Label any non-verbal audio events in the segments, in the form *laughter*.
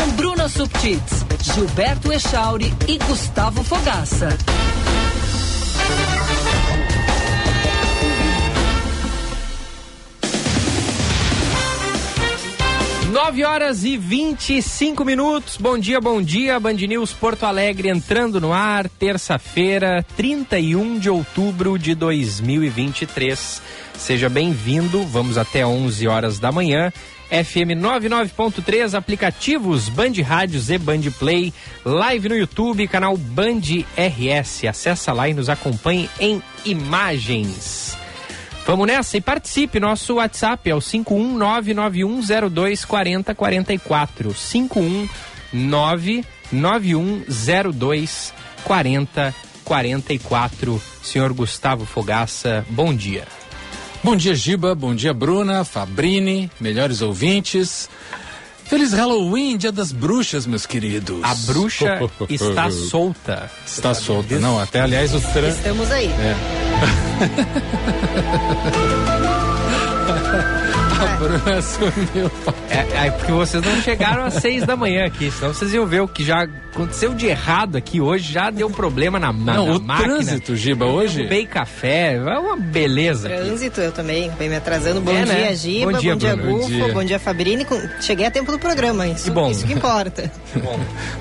com Bruna Subtits, Gilberto Echauri e Gustavo Fogaça. Nove horas e 25 minutos. Bom dia, bom dia. Band News Porto Alegre entrando no ar, terça-feira, 31 de outubro de 2023. Seja bem-vindo. Vamos até 11 horas da manhã. FM 99.3, aplicativos Band Rádios e Band Play, live no YouTube, canal Band RS. Acesse lá e nos acompanhe em imagens. Vamos nessa e participe. Nosso WhatsApp é o 51991024044. 51991024044. Senhor Gustavo Fogaça, bom dia. Bom dia, Giba. Bom dia, Bruna, Fabrini, melhores ouvintes. Feliz Halloween, Dia das Bruxas, meus queridos. A bruxa *laughs* está solta. Está solta. Não, até aliás o trânsito. Estamos aí. É. *laughs* A Bruna sumiu. É, é porque vocês não chegaram às seis da manhã aqui, senão vocês iam ver o que já aconteceu de errado aqui hoje, já deu problema na, na, Não, na o máquina. trânsito, Giba, hoje. Derrubei café, é uma beleza. aqui. Trânsito, eu também. Vem me atrasando. Bom É, né? dia, Giba. Bom Bom dia, dia, Bruno. Gufo. Bom dia. Bom dia, Fabrini. Com- Cheguei a tempo do programa. Isso Que bom. Isso que importa. *laughs*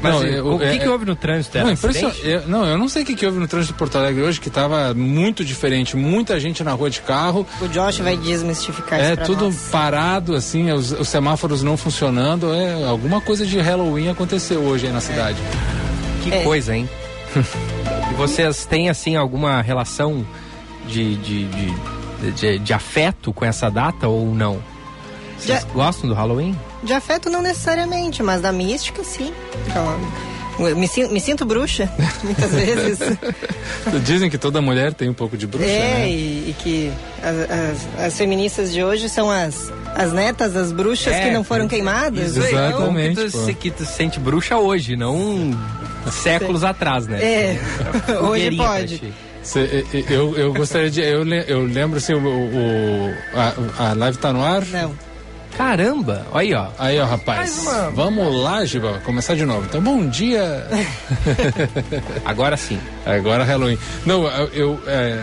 Mas Não, eh, eu- o que, é- que houve no trânsito? Era Não, eu, não, eu não sei o que, que houve no trânsito de Porto Alegre hoje, que tava muito diferente. Muita gente na rua de carro. O Josh vai desmistificar É isso pra tudo nós. parado, assim, os, os semáforos não funcionando. É, alguma coisa de Halloween aconteceu hoje aí na cidade. Que É. coisa, hein? *laughs* e vocês têm, assim, alguma relação de, de, de, de- de afeto com essa data ou não? Vocês Já- gostam do Halloween? De afeto não necessariamente, mas da mística sim. Então, me, me sinto bruxa, *laughs* muitas vezes. *laughs* Dizem que toda mulher tem um pouco de bruxa, é, né? e, e que as, as- as feministas de hoje são as, as netas das bruxas É, que não foram queimadas. Isso aí, então- Exatamente, Bom que tu, se, que tu se sente bruxa hoje, não séculos atrás, né? É, *laughs* hoje Fogueirinha pra pode. Cê- eu, eu, gostaria de. Eu, eu lembro assim, o, o- a, a live tá no ar. Não. Caramba, olha aí, ó. Aí, ó, rapaz. Uma- Vamos lá, Giba, começar de novo. Então, bom dia. *laughs* Agora sim. Agora Halloween. Não, eu, é,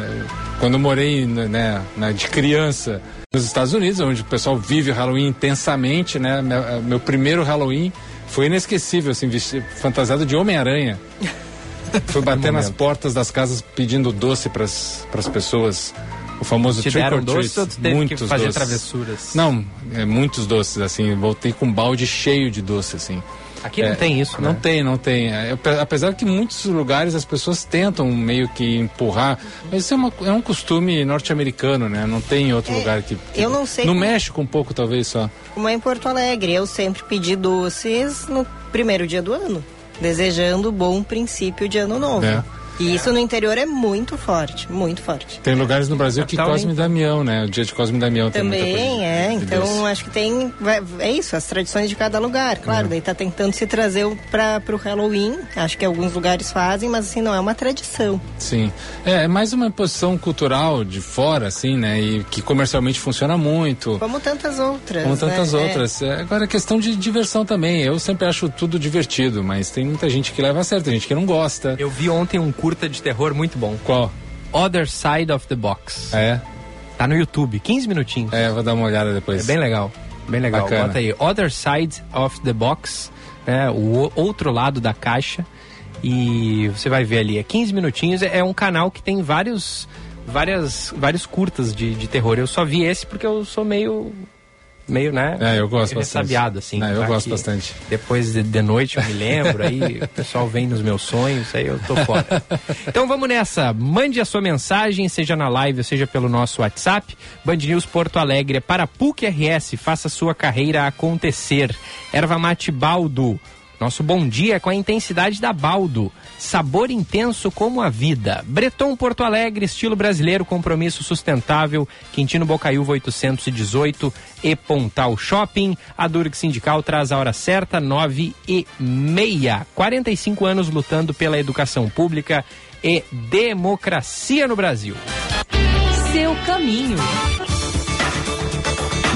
quando eu morei né, na, de criança nos Estados Unidos, onde o pessoal vive o Halloween intensamente, né? Meu, meu primeiro Halloween foi inesquecível, assim, vesti- fantasiado de Homem-Aranha. *laughs* Fui bater nas portas das casas pedindo doce para as pessoas. O famoso Te trick or doce treat. teve muitos que fazer doces. travessuras? Não, é, muitos doces, assim. Voltei com um balde cheio de doce, assim. Aqui não É, tem isso, né? Não tem, não tem. É, ape- apesar que em muitos lugares as pessoas tentam meio que empurrar, mas isso é, uma- é um costume norte-americano, né? Não tem em outro lugar que, que- eu não sei No como- México um pouco talvez só. Como é em Porto Alegre, eu sempre pedi doces no primeiro dia do ano, desejando bom princípio de ano novo. É. E isso no interior é muito forte, muito forte. Tem lugares no Brasil que Cosme e Damião, né? O dia de Cosme e Damião Também de- é, então acho que tem. É isso, as tradições de cada lugar, claro. Daí tá tentando se trazer o- pra, pro Halloween. Acho que alguns lugares fazem, mas assim, não é uma tradição. Sim. É, é mais uma imposição cultural de fora, assim, né? E que comercialmente funciona muito. Como tantas outras. Como tantas né? É. outras. É, agora é questão de diversão também. Eu sempre acho tudo divertido, mas tem muita gente que leva a sério, tem gente que não gosta. Eu vi ontem um curta de terror muito bom. Qual? Other Side of the Box. É? Tá no YouTube, 15 minutinhos. É, vou dar uma olhada É depois. bem legal. Bem legal. Bacana. Bota aí. Other Side of the Box, né? O o- outro lado da caixa. E você vai ver ali, é 15 minutinhos. É um canal que tem vários, várias, vários curtas de, de terror. Eu só vi esse porque eu sou meio. Meio, né? É, eu gosto meio bastante. assim. Não, eu tá? gosto bastante. Depois de, de noite eu me lembro, aí *laughs* o pessoal vem nos meus sonhos, aí eu tô fora. *laughs* Então vamos nessa. Mande a sua mensagem, seja na live ou seja pelo nosso WhatsApp. Band News Porto Alegre é para PUC RS. Faça sua carreira acontecer. Erva Mate Baldo. Nosso bom dia é com a intensidade da Baldo. Sabor intenso como a vida. Breton Porto Alegre, estilo brasileiro, compromisso sustentável. Quintino Bocaiúva 818 e Pontal Shopping. A Durg Sindical traz a hora certa, 9 e meia. 45 anos lutando pela educação pública e democracia no Brasil. Seu caminho.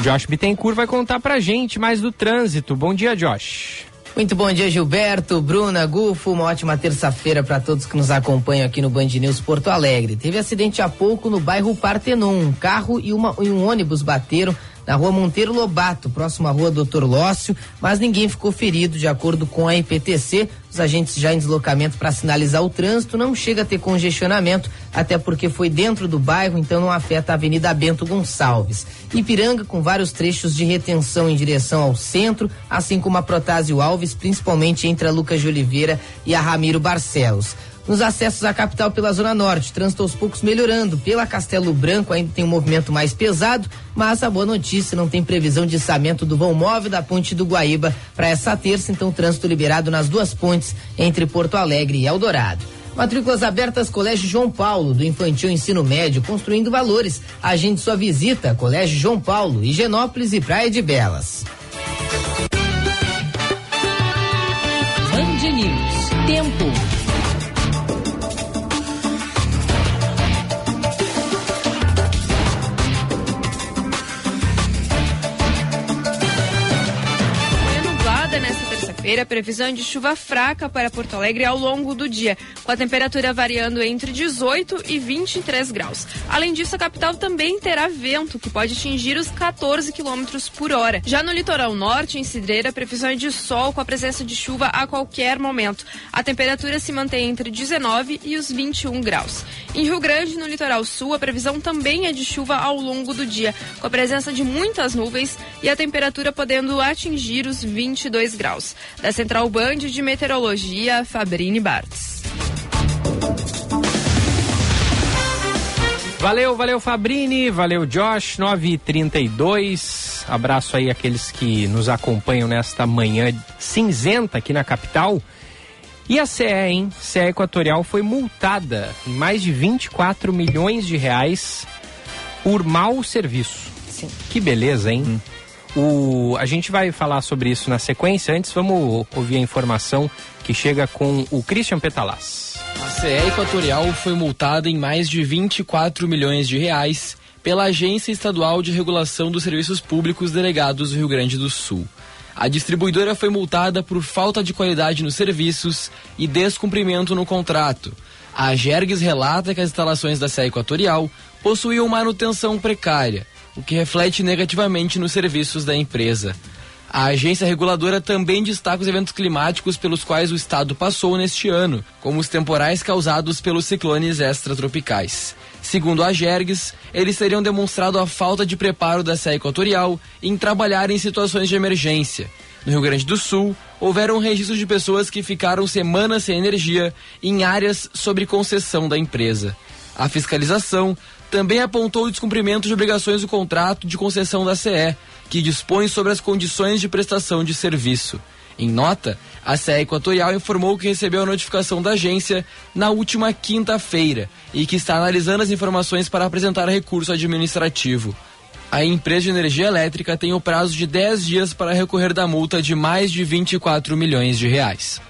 Josh Bittencourt vai contar pra gente mais do trânsito. Bom dia, Josh. Muito bom dia, Gilberto, Bruna, Gufo. Uma ótima terça-feira para todos que nos acompanham aqui no Band News Porto Alegre. Teve acidente há pouco no bairro Partenon. Um carro e, uma, e um ônibus bateram na rua Monteiro Lobato, próximo à rua Doutor Lócio, mas ninguém ficou ferido, de acordo com a IPTC. Os agentes já em deslocamento para sinalizar o trânsito não chega a ter congestionamento, até porque foi dentro do bairro, então não afeta a Avenida Bento Gonçalves. Ipiranga com vários trechos de retenção em direção ao centro, assim como a Protásio Alves, principalmente entre a Lucas de Oliveira e a Ramiro Barcelos. Nos acessos à capital pela Zona Norte, trânsito aos poucos melhorando. Pela Castelo Branco ainda tem um movimento mais pesado, mas a boa notícia não tem previsão de içamento do vão móvel da ponte do Guaíba para essa terça, então trânsito liberado nas duas pontes entre Porto Alegre e Eldorado. Matrículas abertas Colégio João Paulo, do Infantil Ensino Médio, construindo valores. Agende sua visita, Colégio João Paulo, Higienópolis e Praia de Belas. Band News. Tempo. Quinta-feira, previsão de chuva fraca para Porto Alegre ao longo do dia, com a temperatura variando entre 18 e 23 graus. Além disso, a capital também terá vento, que pode atingir os 14 quilômetros por hora. Já no litoral norte, em Cidreira, previsão de sol com a presença de chuva a qualquer momento. A temperatura se mantém entre 19 e os 21 graus. Em Rio Grande, no litoral sul, a previsão também é de chuva ao longo do dia, com a presença de muitas nuvens e a temperatura podendo atingir os 22 graus. Da Central Band de Meteorologia, Fabrini Bartz. Valeu, valeu Fabrini, valeu Josh, 9h32. Abraço aí aqueles que nos acompanham nesta manhã cinzenta aqui na capital. E a CE, hein? CE Equatorial foi multada em mais de 24 milhões de reais por mau serviço. Sim. Que beleza, hein? Hum. O, a gente vai falar sobre isso na sequência. Antes, vamos ouvir a informação que chega com o Christian Petalas. A CE Equatorial foi multada em mais de 24 milhões de reais pela Agência Estadual de Regulação dos Serviços Públicos Delegados do Rio Grande do Sul. A distribuidora foi multada por falta de qualidade nos serviços e descumprimento no contrato. A Gergues relata que as instalações da CE Equatorial possuíam manutenção precária o que reflete negativamente nos serviços da empresa. A agência reguladora também destaca os eventos climáticos pelos quais o estado passou neste ano, como os temporais causados pelos ciclones extratropicais. Segundo a Gergues, eles teriam demonstrado a falta de preparo da SE Equatorial em trabalhar em situações de emergência. No Rio Grande do Sul, houveram registros de pessoas que ficaram semanas sem energia em áreas sob concessão da empresa. A fiscalização também apontou o descumprimento de obrigações do contrato de concessão da CE, que dispõe sobre as condições de prestação de serviço. Em nota, a CE Equatorial informou que recebeu a notificação da agência na última quinta-feira e que está analisando as informações para apresentar recurso administrativo. A empresa de energia elétrica tem o prazo de 10 dias para recorrer da multa de mais de 24 milhões de reais.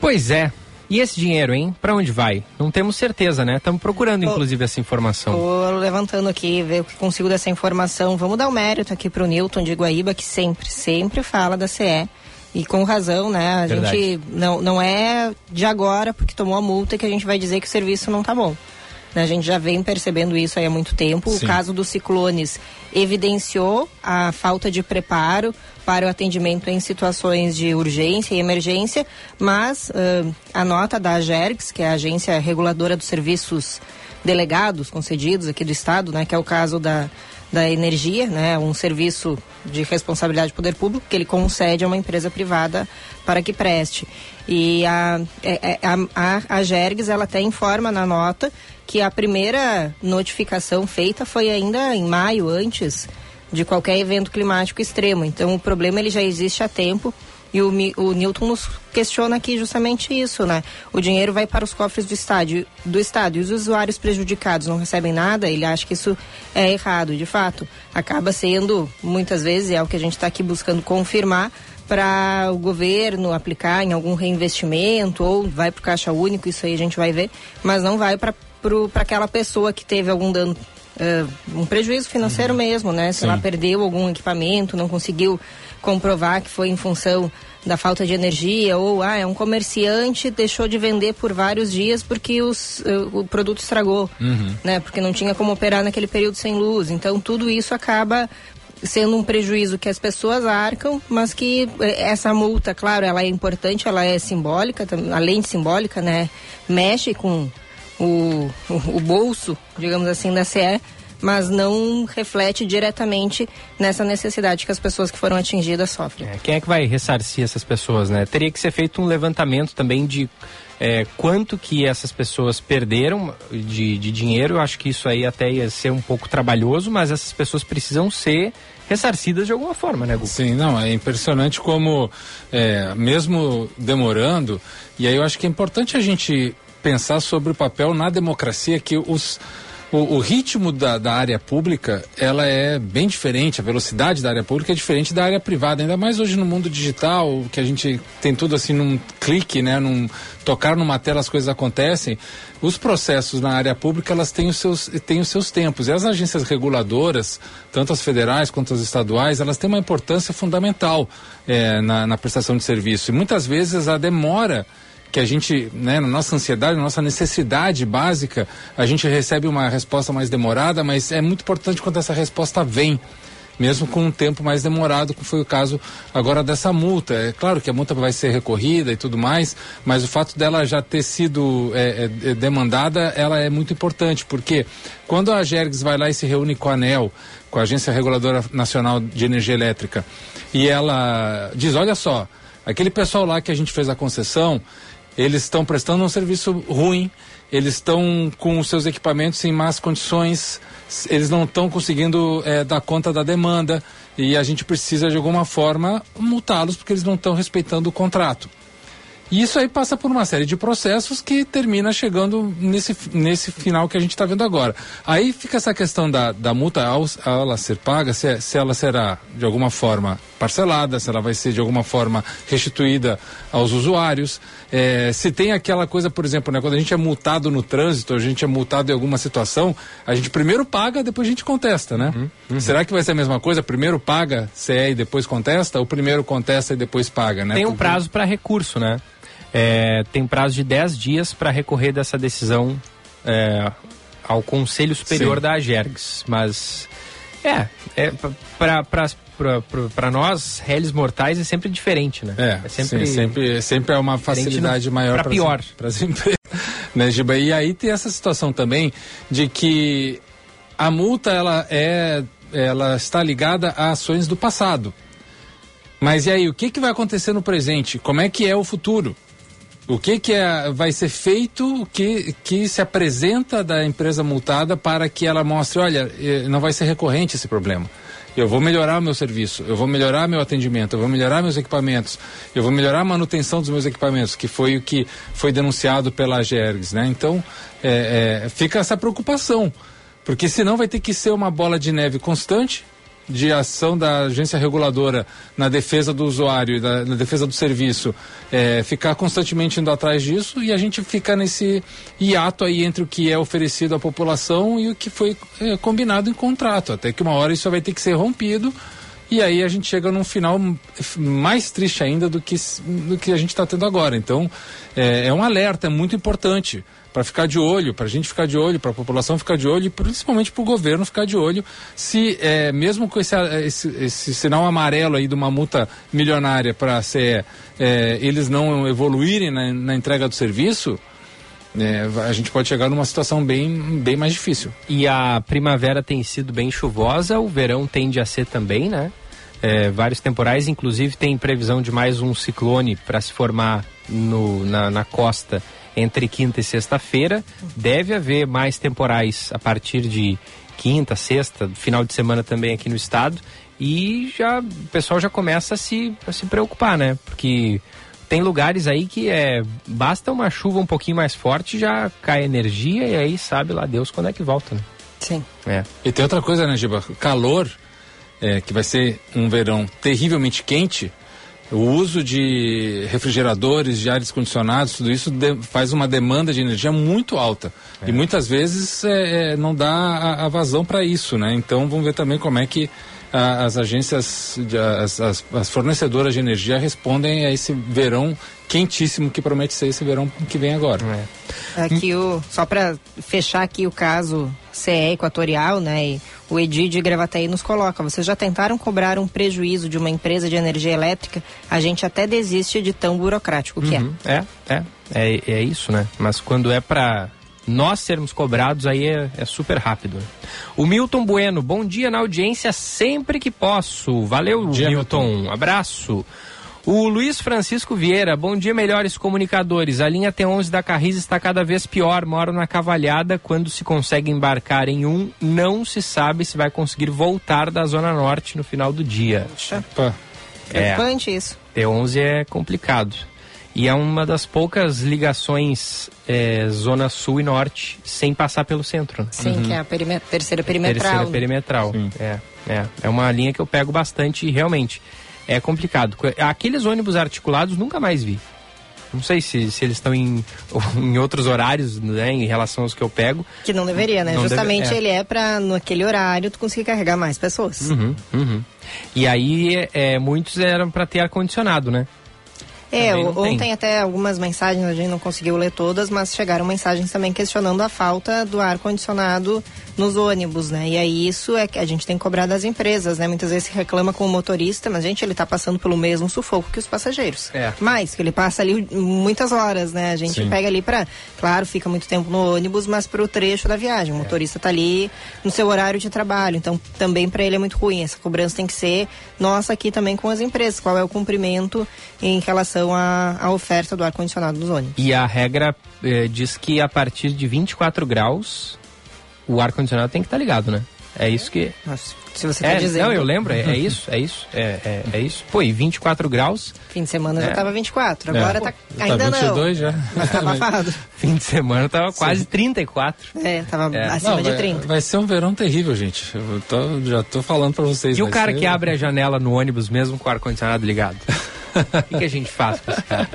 Pois é, e esse dinheiro, hein? Para onde vai? Não temos certeza, né? Estamos procurando, inclusive, essa informação. Estou levantando aqui, ver o que consigo dessa informação. Vamos dar o um mérito aqui para o Newton de Guaíba, que sempre, sempre fala da CE. E com razão, né? A Verdade. gente não, não é de agora, porque tomou a multa, que a gente vai dizer que o serviço não tá bom. A gente já vem percebendo isso aí há muito tempo. Sim. O caso dos ciclones evidenciou a falta de preparo para o atendimento em situações de urgência e emergência, mas uh, a nota da AGERGS, que é a Agência Reguladora dos Serviços Delegados concedidos aqui do Estado, né, que é o caso da, da energia, né, um serviço de responsabilidade do poder público que ele concede a uma empresa privada para que preste. E a, é, é, a, a, a Gergs, ela até informa na nota que a primeira notificação feita foi ainda em maio, antes de qualquer evento climático extremo. Então, o problema ele já existe há tempo. E o, o Newton nos questiona aqui justamente isso, né? O dinheiro vai para os cofres do estádio, do estado e os usuários prejudicados não recebem nada. Ele acha que isso é errado. De fato, acaba sendo muitas vezes é o que a gente está aqui buscando confirmar para o governo aplicar em algum reinvestimento ou vai para o caixa único. Isso aí a gente vai ver, mas não vai para aquela pessoa que teve algum dano uh, um prejuízo financeiro uhum. mesmo, né? Se Sim. ela perdeu algum equipamento, não conseguiu comprovar que foi em função da falta de energia ou ah, é um comerciante deixou de vender por vários dias porque os, uh, o produto estragou, uhum. né? Porque não tinha como operar naquele período sem luz. Então tudo isso acaba sendo um prejuízo que as pessoas arcam, mas que eh, essa multa, claro, ela é importante, ela é simbólica, além de simbólica, né? Mexe com o, o, bolso, digamos assim, da CE, mas não reflete diretamente nessa necessidade que as pessoas que foram atingidas sofrem. É, quem é que vai ressarcir essas pessoas, né? Teria que ser feito um levantamento também de é, quanto que essas pessoas perderam de, de dinheiro. Eu acho que isso aí até ia ser um pouco trabalhoso, mas essas pessoas precisam ser ressarcidas de alguma forma, né, Gu? Sim, não, é impressionante como, é, mesmo demorando, e aí eu acho que é importante a gente pensar sobre o papel na democracia que os o, o ritmo da, da, área pública ela é bem diferente, a velocidade da área pública é diferente da área privada, ainda mais hoje no mundo digital, que a gente tem tudo assim num clique, né, num tocar numa tela as coisas acontecem. Os processos na área pública elas têm os seus, têm os seus tempos. E as agências reguladoras, tanto as federais quanto as estaduais, elas têm uma importância fundamental é, na, na prestação de serviço. E muitas vezes a demora que a gente, né, na nossa ansiedade, na nossa necessidade básica, a gente recebe uma resposta mais demorada, mas é muito importante quando essa resposta vem mesmo com um tempo mais demorado, como foi o caso agora dessa multa. É claro que a multa vai ser recorrida e tudo mais, mas o fato dela já ter sido é, é, é demandada, ela é muito importante, porque quando a Gergs vai lá e se reúne com a ANEL, com a Agência Reguladora Nacional de Energia Elétrica, e ela diz, olha só, aquele pessoal lá que a gente fez a concessão, eles estão prestando um serviço ruim, eles estão com os seus equipamentos em más condições, eles não estão conseguindo é, dar conta da demanda e a gente precisa de alguma forma multá-los porque eles não estão respeitando o contrato. E isso aí passa por uma série de processos que termina chegando nesse, nesse final que a gente está vendo agora. Aí fica essa questão da, da multa ao, ao ela ser paga, se, se ela será de alguma forma parcelada, se ela vai ser de alguma forma restituída aos usuários. É, se tem aquela coisa, por exemplo, né, quando a gente é multado no trânsito, a gente é multado em alguma situação, a gente primeiro paga, depois a gente contesta, né? Uhum, uhum. Será que vai ser a mesma coisa? Primeiro paga, CE e depois contesta? Ou primeiro contesta e depois paga, né? Tem um prazo para recurso, né? É, tem prazo de 10 dias para recorrer dessa decisão é, ao Conselho Superior Sim. da AGERGS. Mas, é, é para nós, réis mortais, é sempre diferente, né? É, é sempre, sim, sempre, sempre é uma facilidade no, maior para pior. Para as empresas. *laughs* Né, Giba? E aí tem essa situação também de que a multa ela é ela está ligada a ações do passado. Mas e aí, o que, que vai acontecer no presente? Como é que é o futuro? O que, que é, vai ser feito, que, que se apresenta da empresa multada para que ela mostre, olha, eh, não vai ser recorrente esse problema. Eu vou melhorar o meu serviço, eu vou melhorar meu atendimento, eu vou melhorar meus equipamentos, eu vou melhorar a manutenção dos meus equipamentos, que foi o que foi denunciado pela AGERGS, né? Então, é, é, fica essa preocupação, porque senão vai ter que ser uma bola de neve constante, de ação da agência reguladora na defesa do usuário, na, na defesa do serviço, é, ficar constantemente indo atrás disso e a gente ficar nesse hiato aí entre o que é oferecido à população e o que foi é, combinado em contrato. Até que uma hora isso vai ter que ser rompido e aí a gente chega num final mais triste ainda do que, do que a gente está tendo agora. Então, é, é um alerta muito importante para ficar de olho, para a gente ficar de olho, para a população ficar de olho e principalmente para o governo ficar de olho se, é, mesmo com esse, esse, esse, sinal amarelo aí de uma multa milionária para a CE, é, eles não evoluírem na, na entrega do serviço, é, a gente pode chegar numa situação bem, bem mais difícil. E a primavera tem sido bem chuvosa, o verão tende a ser também, né? É, vários temporais, inclusive tem previsão de mais um ciclone para se formar no, na, na costa entre quinta e sexta-feira. Deve haver mais temporais a partir de quinta, sexta, final de semana também aqui no estado. E já o pessoal já começa a se, a se preocupar, né? Porque tem lugares aí que é basta uma chuva um pouquinho mais forte já cai energia e aí sabe lá Deus quando é que volta, né? Sim. É. E tem outra coisa, né, Giba? Calor, é, que vai ser um verão terrivelmente quente, O uso de refrigeradores, de ares condicionados, tudo isso faz uma demanda de energia muito alta. É. E muitas vezes é, é, não dá a, a vazão para isso, né? Então vamos ver também como é que a, as agências, de, as, as, as, fornecedoras de energia respondem a esse verão quentíssimo que promete ser esse verão que vem agora. É. Aqui o, só para fechar aqui o caso CE Equatorial, né? E o Edi de Gravataí nos coloca, vocês já tentaram cobrar um prejuízo de uma empresa de energia elétrica? A gente até desiste de tão burocrático que uhum. é. É, é, é, isso, né? Mas quando é para nós sermos cobrados, aí é, é, super rápido. O Milton Bueno, bom dia na audiência sempre que posso. Valeu, dia, Milton. Milton. Abraço. O Luiz Francisco Vieira, bom dia, melhores comunicadores. A linha T11 da Carris está cada vez pior. Moro na Cavalhada. Quando se consegue embarcar em um, não se sabe se vai conseguir voltar da Zona Norte no final do dia. Opa. É, isso. T11 é complicado. E é uma das poucas ligações é, Zona Sul e Norte sem passar pelo centro. Né? Sim, uhum. que é a terceira perimetral. Terceira perimetral. É, é. É uma linha que eu pego bastante e realmente é complicado. Aqueles ônibus articulados nunca mais vi. Não sei se, se eles estão em, *laughs* em outros horários, né, em relação aos que eu pego. Que não deveria, né? Não Justamente deve, é. ele é para naquele horário tu conseguir carregar mais pessoas. Uhum, uhum. E aí, é, muitos eram para ter ar-condicionado, né? É, ontem tem. até algumas mensagens, a gente não conseguiu ler todas, mas chegaram mensagens também questionando a falta do ar-condicionado nos ônibus, né? E aí isso é que a gente tem que cobrar das empresas, né? Muitas vezes se reclama com o motorista, mas gente, ele está passando pelo mesmo sufoco que os passageiros. É. Mais, que ele passa ali muitas horas, né? A gente Sim. pega ali para, claro, fica muito tempo no ônibus, mas para o trecho da viagem. O é. motorista está ali no seu horário de trabalho, então também para ele é muito ruim. Essa cobrança tem que ser nossa aqui também com as empresas. Qual é o cumprimento em relação à, à oferta do ar condicionado nos ônibus? E a regra eh, diz que a partir de 24 graus o ar-condicionado tem que estar tá ligado, né? É isso que. Nossa, se você tá é, dizendo. Não, eu lembro, é, é isso, é isso, é, é, é, isso. Pô, e 24 graus. Fim de semana é. já tava 24, agora é. tá Pô, ainda tá 22 não. já. Mas tá *laughs* abafado. Fim de semana tava quase 34. É, tava é. acima não, de 30. Vai, vai, ser um verão terrível, gente. Eu tô, já tô falando pra vocês. E o cara ser... que abre a janela no ônibus mesmo com o ar-condicionado ligado? *laughs* *laughs* O que, que, a gente faz com esse cara?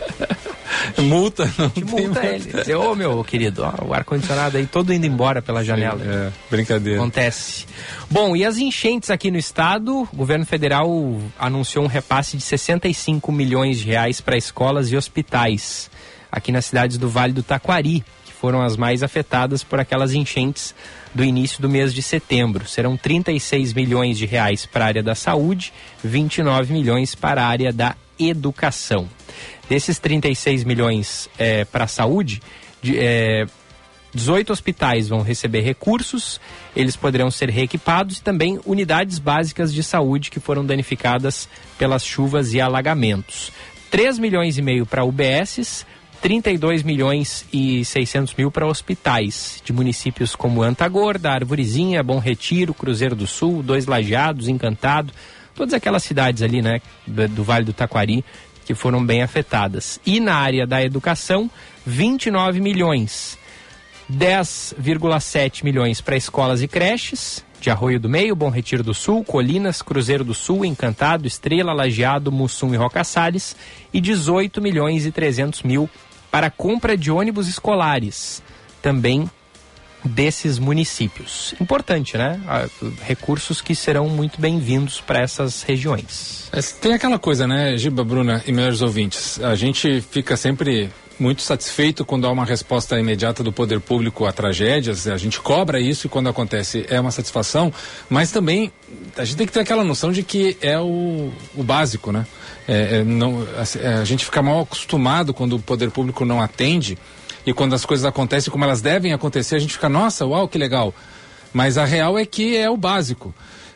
multa, não te multa ele. Dizer, ô meu querido, ó, o ar-condicionado aí todo indo embora pela janela. Sim, é, brincadeira. Acontece. Bom, e as enchentes aqui no estado? O governo federal anunciou um repasse de 65 milhões de reais para escolas e hospitais aqui nas cidades do Vale do Taquari, que foram as mais afetadas por aquelas enchentes do início do mês de setembro. Serão 36 milhões de reais para a área da saúde, 29 milhões para a área da educação. Desses 36 milhões é, para a saúde, de, é, 18 hospitais vão receber recursos, eles poderão ser reequipados e também unidades básicas de saúde que foram danificadas pelas chuvas e alagamentos. 3 milhões e meio para UBSs, 32 milhões e 600 mil para hospitais de municípios como Antagorda, Arvorezinha, Bom Retiro, Cruzeiro do Sul, Dois Lajeados, Encantado, todas aquelas cidades ali, né, do, Vale do Taquari, que foram bem afetadas. E na área da educação, 29 milhões. 10,7 milhões para escolas e creches, de Arroio do Meio, Bom Retiro do Sul, Colinas, Cruzeiro do Sul, Encantado, Estrela, Lajeado, Mussum e Roca Salles, e 18 milhões e 300 mil para compra de ônibus escolares, também desses municípios. Importante, né? Recursos que serão muito bem-vindos para essas regiões. Tem aquela coisa, né, Giba, Bruna e melhores ouvintes, a gente fica sempre muito satisfeito quando há uma resposta imediata do poder público a tragédias, a gente cobra isso e quando acontece é uma satisfação, mas também a gente tem que ter aquela noção de que é o, o básico, né? É, é, não, a, a gente fica mal acostumado quando o poder público não atende e quando as coisas acontecem como elas devem acontecer, a gente fica, nossa, uau, que legal. Mas a real é que é o básico.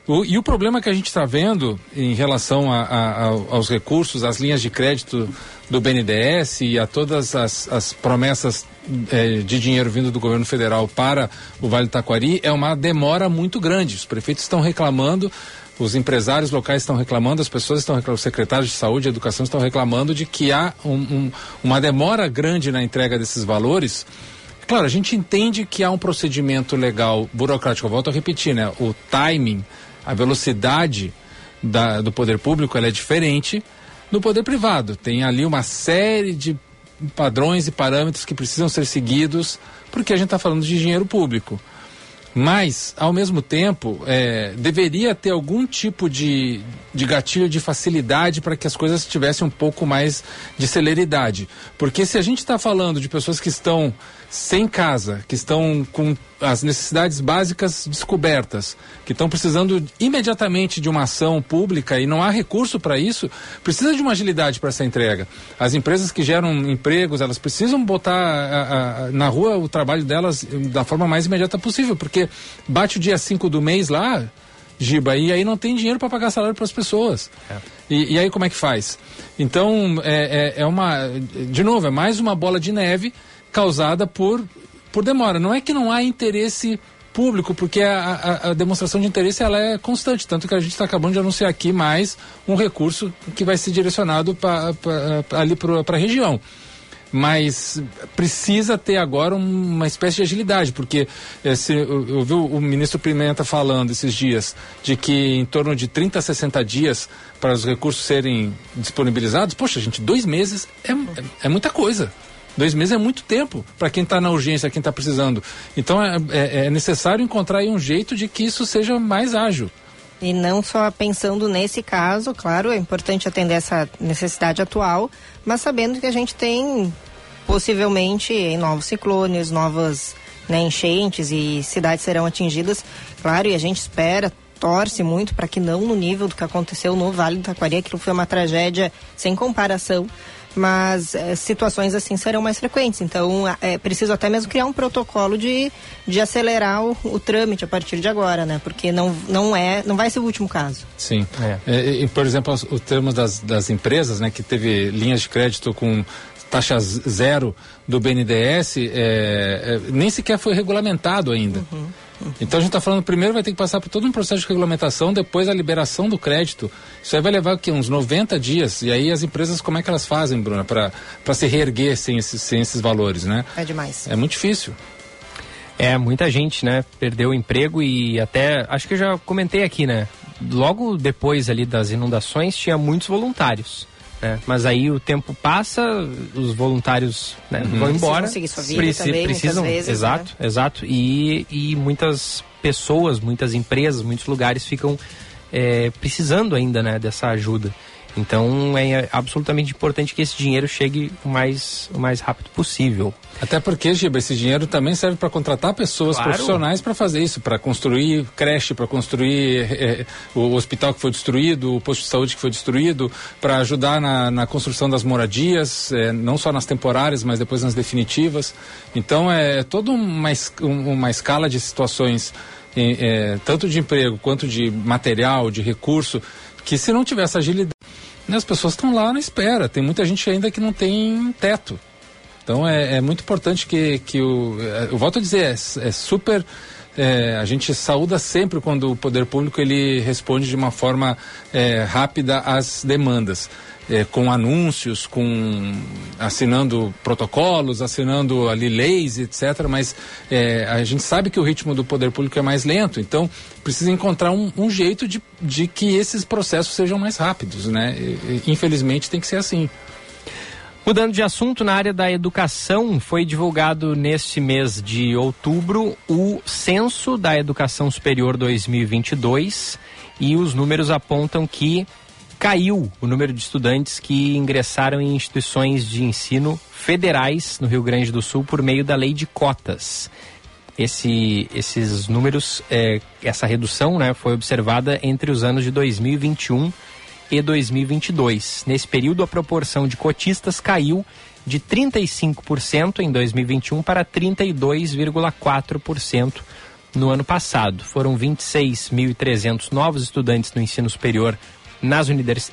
O, e o problema que a gente está vendo em relação a, a, aos recursos, às linhas de crédito do BNDES e a todas as, as promessas é, de dinheiro vindo do governo federal para o Vale do Taquari é uma demora muito grande. Os prefeitos estão reclamando, os empresários locais estão reclamando, as pessoas estão reclamando, os secretários de saúde e educação estão reclamando de que há um, um, uma demora grande na entrega desses valores. Claro, a gente entende que há um procedimento legal burocrático. Eu volto a repetir, né? O timing a velocidade da, do poder público é diferente, no poder privado. Tem ali uma série de padrões e parâmetros que precisam ser seguidos, porque a gente está falando de dinheiro público. Mas, ao mesmo tempo, é, deveria ter algum tipo de, de gatilho de facilidade para que as coisas tivessem um pouco mais de celeridade. Porque se a gente está falando de pessoas que estão sem casa, que estão com as necessidades básicas descobertas, que estão precisando imediatamente de uma ação pública e não há recurso para isso, precisa de uma agilidade para essa entrega. As empresas que geram empregos, elas precisam botar a, a, na rua o trabalho delas da forma mais imediata possível, porque bate o dia 5 do mês lá, Giba, e aí não tem dinheiro para pagar salário para as pessoas. É. E, e, aí como é que faz? Então, é, é, é uma. De novo, é mais uma bola de neve causada por, por demora. Não é que não há interesse público, porque a, a, a, demonstração de interesse ela é constante, tanto que a gente está acabando de anunciar aqui mais um recurso que vai ser direcionado pra, pra, ali para a região. Mas precisa ter agora uma espécie de agilidade, porque esse, eu, eu vi o ministro Pimenta falando esses dias de que em torno de 30 a 60 dias para os recursos serem disponibilizados. Poxa, gente, dois meses é, é, é muita coisa. Dois meses é muito tempo para quem está na urgência, quem está precisando. Então é, é, é, necessário encontrar um jeito de que isso seja mais ágil. E não só pensando nesse caso, claro, é importante atender essa necessidade atual, mas sabendo que a gente tem possivelmente novos ciclones, novas né, enchentes e cidades serão atingidas, claro, e a gente espera, torce muito para que não no nível do que aconteceu no Vale do Taquari, aquilo foi uma tragédia sem comparação, mas é, situações assim serão mais frequentes. Então, é preciso até mesmo criar um protocolo de, de acelerar o, o trâmite a partir de agora, né? Porque não, não é, não vai ser o último caso. Sim. É. E, e, por exemplo, o termo das, das empresas, né, que teve linhas de crédito com taxa zero do BNDES, é, é, nem sequer foi regulamentado ainda. Uhum. Então a gente está falando, primeiro vai ter que passar por todo um processo de regulamentação, depois a liberação do crédito. Isso aí vai levar aqui, uns 90 dias. E aí as empresas, como é que elas fazem, Bruna, para se reerguer sem esses, sem esses valores, né? É demais. É muito difícil. É, muita gente, né, perdeu o emprego e até, acho que eu já comentei aqui, né, logo depois ali das inundações tinha muitos voluntários. Né? Mas aí o tempo passa, os voluntários né, uhum. vão embora. Precisam seguir sua vida Preci também, precisam, vezes, exato, né? exato. E, e muitas pessoas, muitas empresas, muitos lugares ficam é, precisando ainda né, dessa ajuda. Então é absolutamente importante que esse dinheiro chegue o mais, o mais rápido possível. Até porque, Giba, esse dinheiro também serve para contratar pessoas claro. profissionais para fazer isso, para construir creche, para construir é, o hospital que foi destruído, o posto de saúde que foi destruído, para ajudar na, na, construção das moradias, é, não só nas temporárias, mas depois nas definitivas. Então é, é toda uma, uma escala de situações, é, tanto de emprego quanto de material, de recurso, que se não tivesse agilidade, né, as pessoas estão lá na espera. Tem muita gente ainda que não tem teto. Então é, é muito importante que, que o. Eu volto a dizer, é, é super. É, a gente saúda sempre quando o poder público ele responde de uma forma é, rápida às demandas é, com anúncios, com assinando protocolos, assinando ali leis, etc. Mas é, a gente sabe que o ritmo do poder público é mais lento, então precisa encontrar um, um jeito de, de que esses processos sejam mais rápidos, né? E, infelizmente tem que ser assim. Mudando de assunto, na área da educação, foi divulgado neste mês de outubro o Censo da Educação Superior 2022 e os números apontam que caiu o número de estudantes que ingressaram em instituições de ensino federais no Rio Grande do Sul por meio da lei de cotas. Esse, esses números, é, essa redução né, foi observada entre os anos de 2021 e 2022. Nesse período, a proporção de cotistas caiu de 35% em 2021 para 32,4% no ano passado. Foram 26.300 novos estudantes no ensino superior nas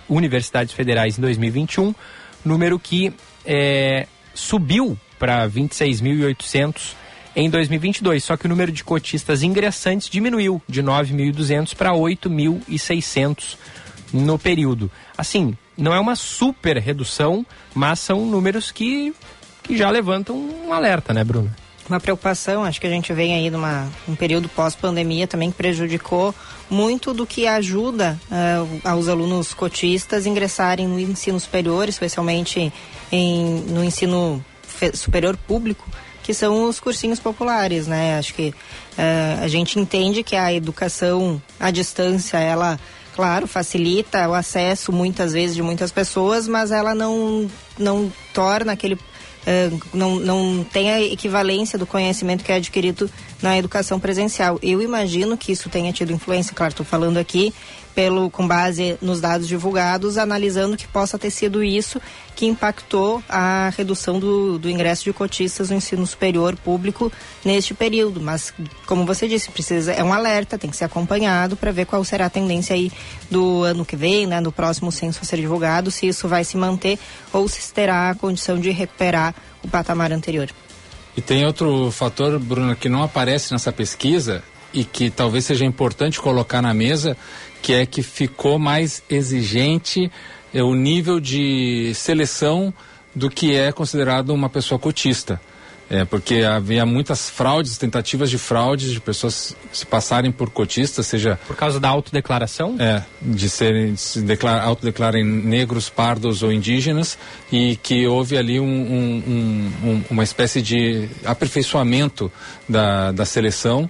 universidades federais em 2021, número que é, subiu para 26.800 em 2022. Só que o número de cotistas ingressantes diminuiu de 9.200 para 8.600 no período. Assim, não é uma super redução, mas são números que, que já levantam um alerta, né, Bruno? Uma preocupação, acho que a gente vem aí numa um período pós-pandemia também que prejudicou muito do que ajuda uh, aos alunos cotistas ingressarem no ensino superior, especialmente em, no ensino superior público, que são os cursinhos populares, né? Acho que uh, a gente entende que a educação à distância, ela claro, facilita o acesso muitas vezes de muitas pessoas, mas ela não, não torna aquele não, não tem a equivalência do conhecimento que é adquirido na educação presencial. Eu imagino que isso tenha tido influência, claro, estou falando aqui pelo com base nos dados divulgados, analisando que possa ter sido isso que impactou a redução do, do ingresso de cotistas no ensino superior público neste período. Mas, como você disse, precisa é um alerta, tem que ser acompanhado para ver qual será a tendência aí do ano que vem, né, no próximo censo a ser divulgado, se isso vai se manter ou se terá a condição de recuperar o patamar anterior. E tem outro fator, Bruno, que não aparece nessa pesquisa e que talvez seja importante colocar na mesa, que é que ficou mais exigente é, o nível de seleção do que é considerado uma pessoa cotista. É, porque havia muitas fraudes, tentativas de fraudes, de pessoas se passarem por cotistas, seja... Por causa da autodeclaração? É, de serem, de se declar, autodeclarem negros, pardos ou indígenas, e que houve ali um, um, um, uma espécie de aperfeiçoamento da, da seleção,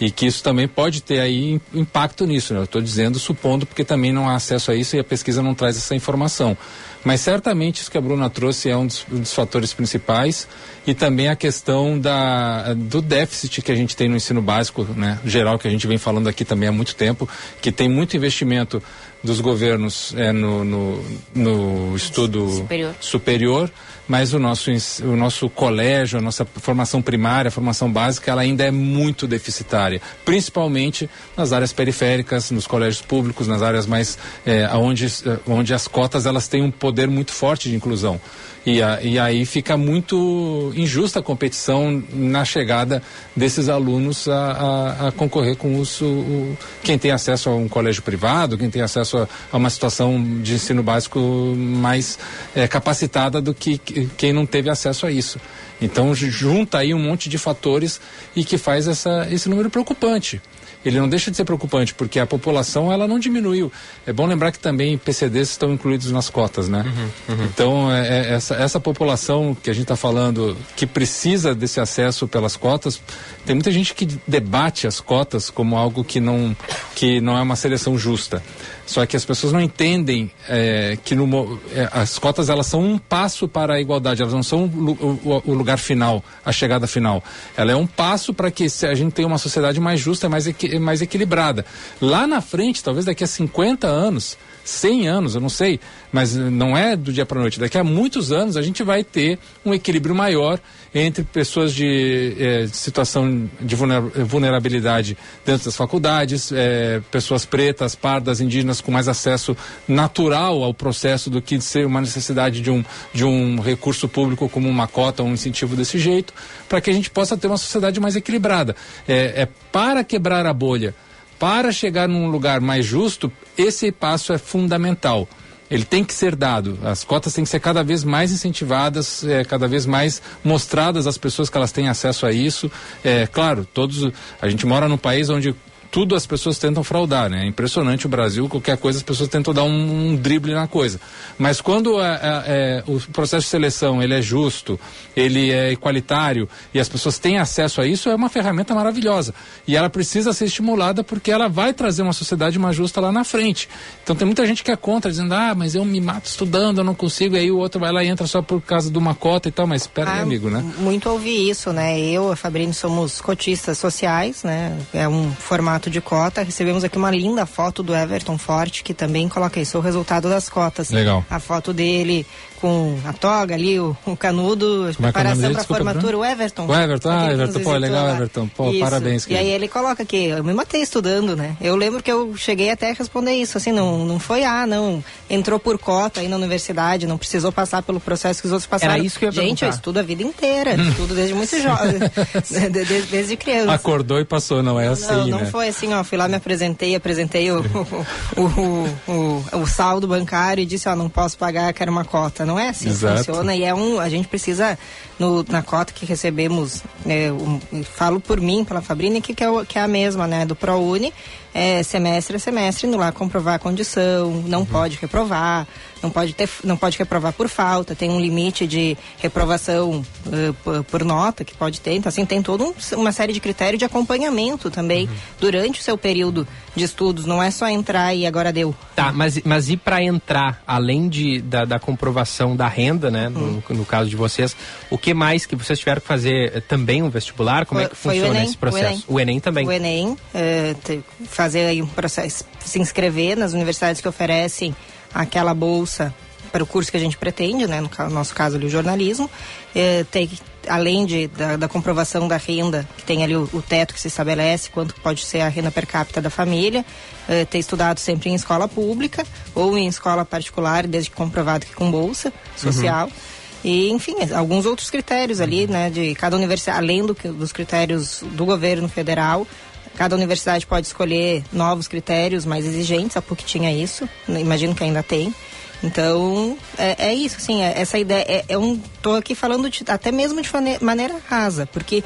e que isso também pode ter aí impacto nisso. Né? Eu estou dizendo, supondo, porque também não há acesso a isso e a pesquisa não traz essa informação. Mas certamente isso que a Bruna trouxe é um dos, um dos fatores principais e também a questão da, do déficit que a gente tem no ensino básico, né, geral, que a gente vem falando aqui também há muito tempo, que tem muito investimento dos governos é, no, no, no estudo superior. superior mas o nosso, o nosso colégio, a nossa formação primária, a formação básica, ela ainda é muito deficitária, principalmente nas áreas periféricas, nos colégios públicos, nas áreas mais é, onde, onde as cotas elas têm um poder muito forte de inclusão. E, a, e aí fica muito injusta a competição na chegada desses alunos a, a, a concorrer com os, o, quem tem acesso a um colégio privado, quem tem acesso a, a uma situação de ensino básico mais é, capacitada do que quem não teve acesso a isso. Então junta aí um monte de fatores e que faz essa, esse número preocupante ele não deixa de ser preocupante, porque a população ela não diminuiu. É bom lembrar que também PCDs estão incluídos nas cotas, né? Uhum, uhum. Então, é, é, essa, essa população que a gente está falando, que precisa desse acesso pelas cotas, tem muita gente que debate as cotas como algo que não, que não é uma seleção justa. Só que as pessoas não entendem é, que no, é, as cotas elas são um passo para a igualdade, elas não são o, o, o lugar final, a chegada final. Ela é um passo para que a gente tenha uma sociedade mais justa, mais, equi, mais equilibrada. Lá na frente, talvez daqui a 50 anos, 100 anos, eu não sei, mas não é do dia para noite. Daqui a muitos anos a gente vai ter um equilíbrio maior entre pessoas de eh, situação de vulnerabilidade dentro das faculdades, eh, pessoas pretas, pardas, indígenas com mais acesso natural ao processo do que ser uma necessidade de um, de um recurso público como uma cota, um incentivo desse jeito, para que a gente possa ter uma sociedade mais equilibrada. é, é para quebrar a bolha para chegar num lugar mais justo, esse passo é fundamental. Ele tem que ser dado. As cotas têm que ser cada vez mais incentivadas, é, cada vez mais mostradas às pessoas que elas têm acesso a isso. É, claro, todos. A gente mora num país onde tudo as pessoas tentam fraudar, né? É impressionante o Brasil, qualquer coisa as pessoas tentam dar um, um drible na coisa. Mas quando é, é, é, o processo de seleção ele é justo, ele é igualitário e as pessoas têm acesso a isso, é uma ferramenta maravilhosa. E ela precisa ser estimulada porque ela vai trazer uma sociedade mais justa lá na frente. Então tem muita gente que é contra, dizendo, ah, mas eu me mato estudando, eu não consigo, e aí o outro vai lá e entra só por causa de uma cota e tal, mas espera ah, amigo, né? Muito ouvi isso, né? Eu, a Fabrini, somos cotistas sociais, né? É um formato formato de cota. Recebemos aqui uma linda foto do Everton Forte, que também coloca isso, o resultado das cotas. Legal. A foto dele com a toga ali, o, o canudo, Como preparação é para a formatura, o Everton. O Everton, ah, Everton, pô, legal, lá. Everton, pô, isso. parabéns. E aí ele coloca aqui, eu me matei estudando, né? Eu lembro que eu cheguei até a responder isso, assim, não, não foi, ah, não, entrou por cota aí na universidade, não precisou passar pelo processo que os outros passaram. Era isso que eu ia Gente, eu estudo a vida inteira, hum. estudo desde muito jovem, *laughs* *laughs* desde, desde, criança. Acordou e passou, não é assim, Não, não né? foi assim, ó, fui lá, me apresentei, apresentei o, o, o, o, o saldo bancário e disse, ó, não posso pagar, quero uma cota, não é assim Exato. que funciona e é um, a gente precisa, no, na cota que recebemos, é, um, falo por mim, pela Fabrini, que, que, é, que é a mesma, né, do ProUni, é, semestre a semestre, indo lá comprovar a condição, não pode reprovar, não pode, ter, não pode reprovar por falta, tem um limite de reprovação eh, por, por nota que pode ter, então assim, tem toda um, uma série de critérios de acompanhamento também durante o seu período de estudos, não é só entrar e agora deu. Tá, mas, mas e para entrar, além de, da, da comprovação da renda, né? Hum. No, no caso de vocês, o que mais que vocês tiveram que fazer? Eh, Também um vestibular? Como Foi- é que o funciona Enem, esse processo? o Enem. também. O Enem, eh, te- fazer aí um processo, se inscrever nas universidades que oferecem aquela bolsa para o curso que a gente pretende, né? No nosso caso ali o jornalismo, eh, tem além de, da, da comprovação da renda, que tem ali o, o teto que se estabelece, quanto pode ser a renda per capita da família, eh, ter estudado sempre em escola pública ou em escola particular, desde que comprovado que com bolsa social. E, enfim, alguns outros critérios ali, né, de cada universidade, além do dos critérios do governo federal, cada universidade pode escolher novos critérios mais exigentes, a PUC tinha isso, né, imagino que ainda tem. Então, é, é isso, assim, é- essa ideia, é, é um, tô aqui falando de- até mesmo de maneira rasa, porque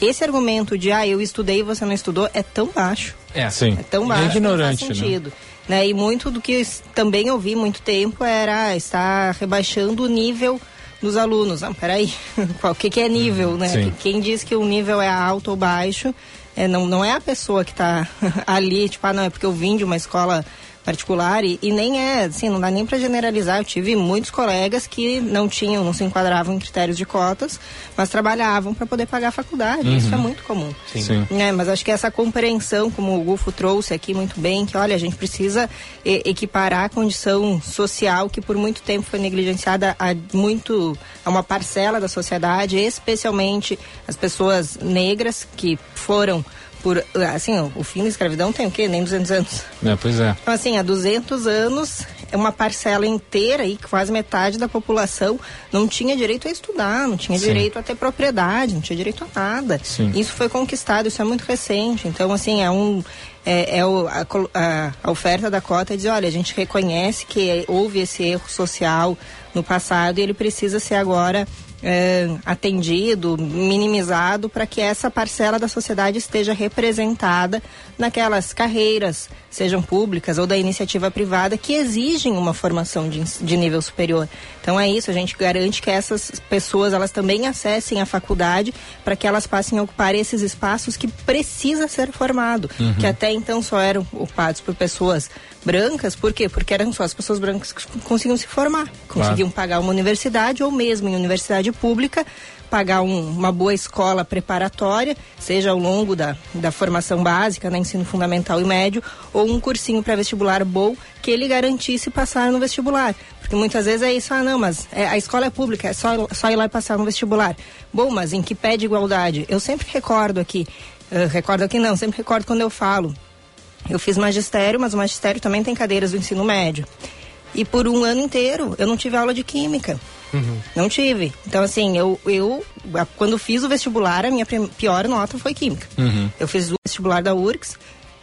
esse argumento de, ah, eu estudei e você não estudou, é tão baixo. É. Sim. É tão É baixo ignorante, que não faz né? sentido. Né? E muito do que também ouvi muito tempo era ah, estar rebaixando o nível dos alunos. Não, peraí, *laughs* Qual- o que, que é nível, né? Sim. Quem diz que o nível é alto ou baixo, é, não, não é a pessoa que está *laughs* ali, tipo, ah, não, é porque eu vim de uma escola particular e, e nem é, assim, não dá nem para generalizar. Eu tive muitos colegas que não tinham, não se enquadravam em critérios de cotas, mas trabalhavam para poder pagar a faculdade. Isso é muito comum. Sim. Sim. É, mas acho que essa compreensão, como o Gufo trouxe aqui muito bem, que olha, a gente precisa e- equiparar a condição social que por muito tempo foi negligenciada a muito a uma parcela da sociedade, especialmente as pessoas negras que foram por assim, o- fim da escravidão tem o quê? Nem 200 anos. É, pois é. Então, assim, há 200 anos, é uma parcela inteira aí, quase metade da população, não tinha direito a estudar, não tinha Sim. direito a ter propriedade, não tinha direito a nada. Sim. Isso foi conquistado, isso é muito recente. Então, assim, é um. É, é o- a, a- a oferta da cota é dizer, olha, a gente reconhece que houve esse erro social no passado e ele precisa ser agora é, atendido, minimizado, para que essa parcela da sociedade esteja representada naquelas carreiras, sejam públicas ou da iniciativa privada, que exigem uma formação de, de nível superior. Então é isso, a gente garante que essas pessoas elas também acessem a faculdade para que elas passem a ocupar esses espaços que precisa ser formado, que até então só eram ocupados por pessoas brancas, por quê? Porque eram só as pessoas brancas que conseguiam se formar, conseguiam pagar uma universidade ou mesmo em universidade pública pagar um- uma boa escola preparatória, seja ao longo da, da formação básica, né, ensino fundamental e médio, ou um cursinho pré-vestibular bom que ele garantisse passar no vestibular. Porque muitas vezes é isso, ah não, mas é, a escola é pública, é só, só ir lá e passar no vestibular. Bom, mas em que pé de igualdade? Eu sempre recordo aqui, eh, recordo aqui não, sempre recordo quando eu falo, eu fiz magistério, mas o magistério também tem cadeiras do ensino médio. E por um ano inteiro eu não tive aula de química. Não tive. Então, assim, eu, eu quando fiz o vestibular, a minha pior nota foi química. Eu fiz o vestibular da URGS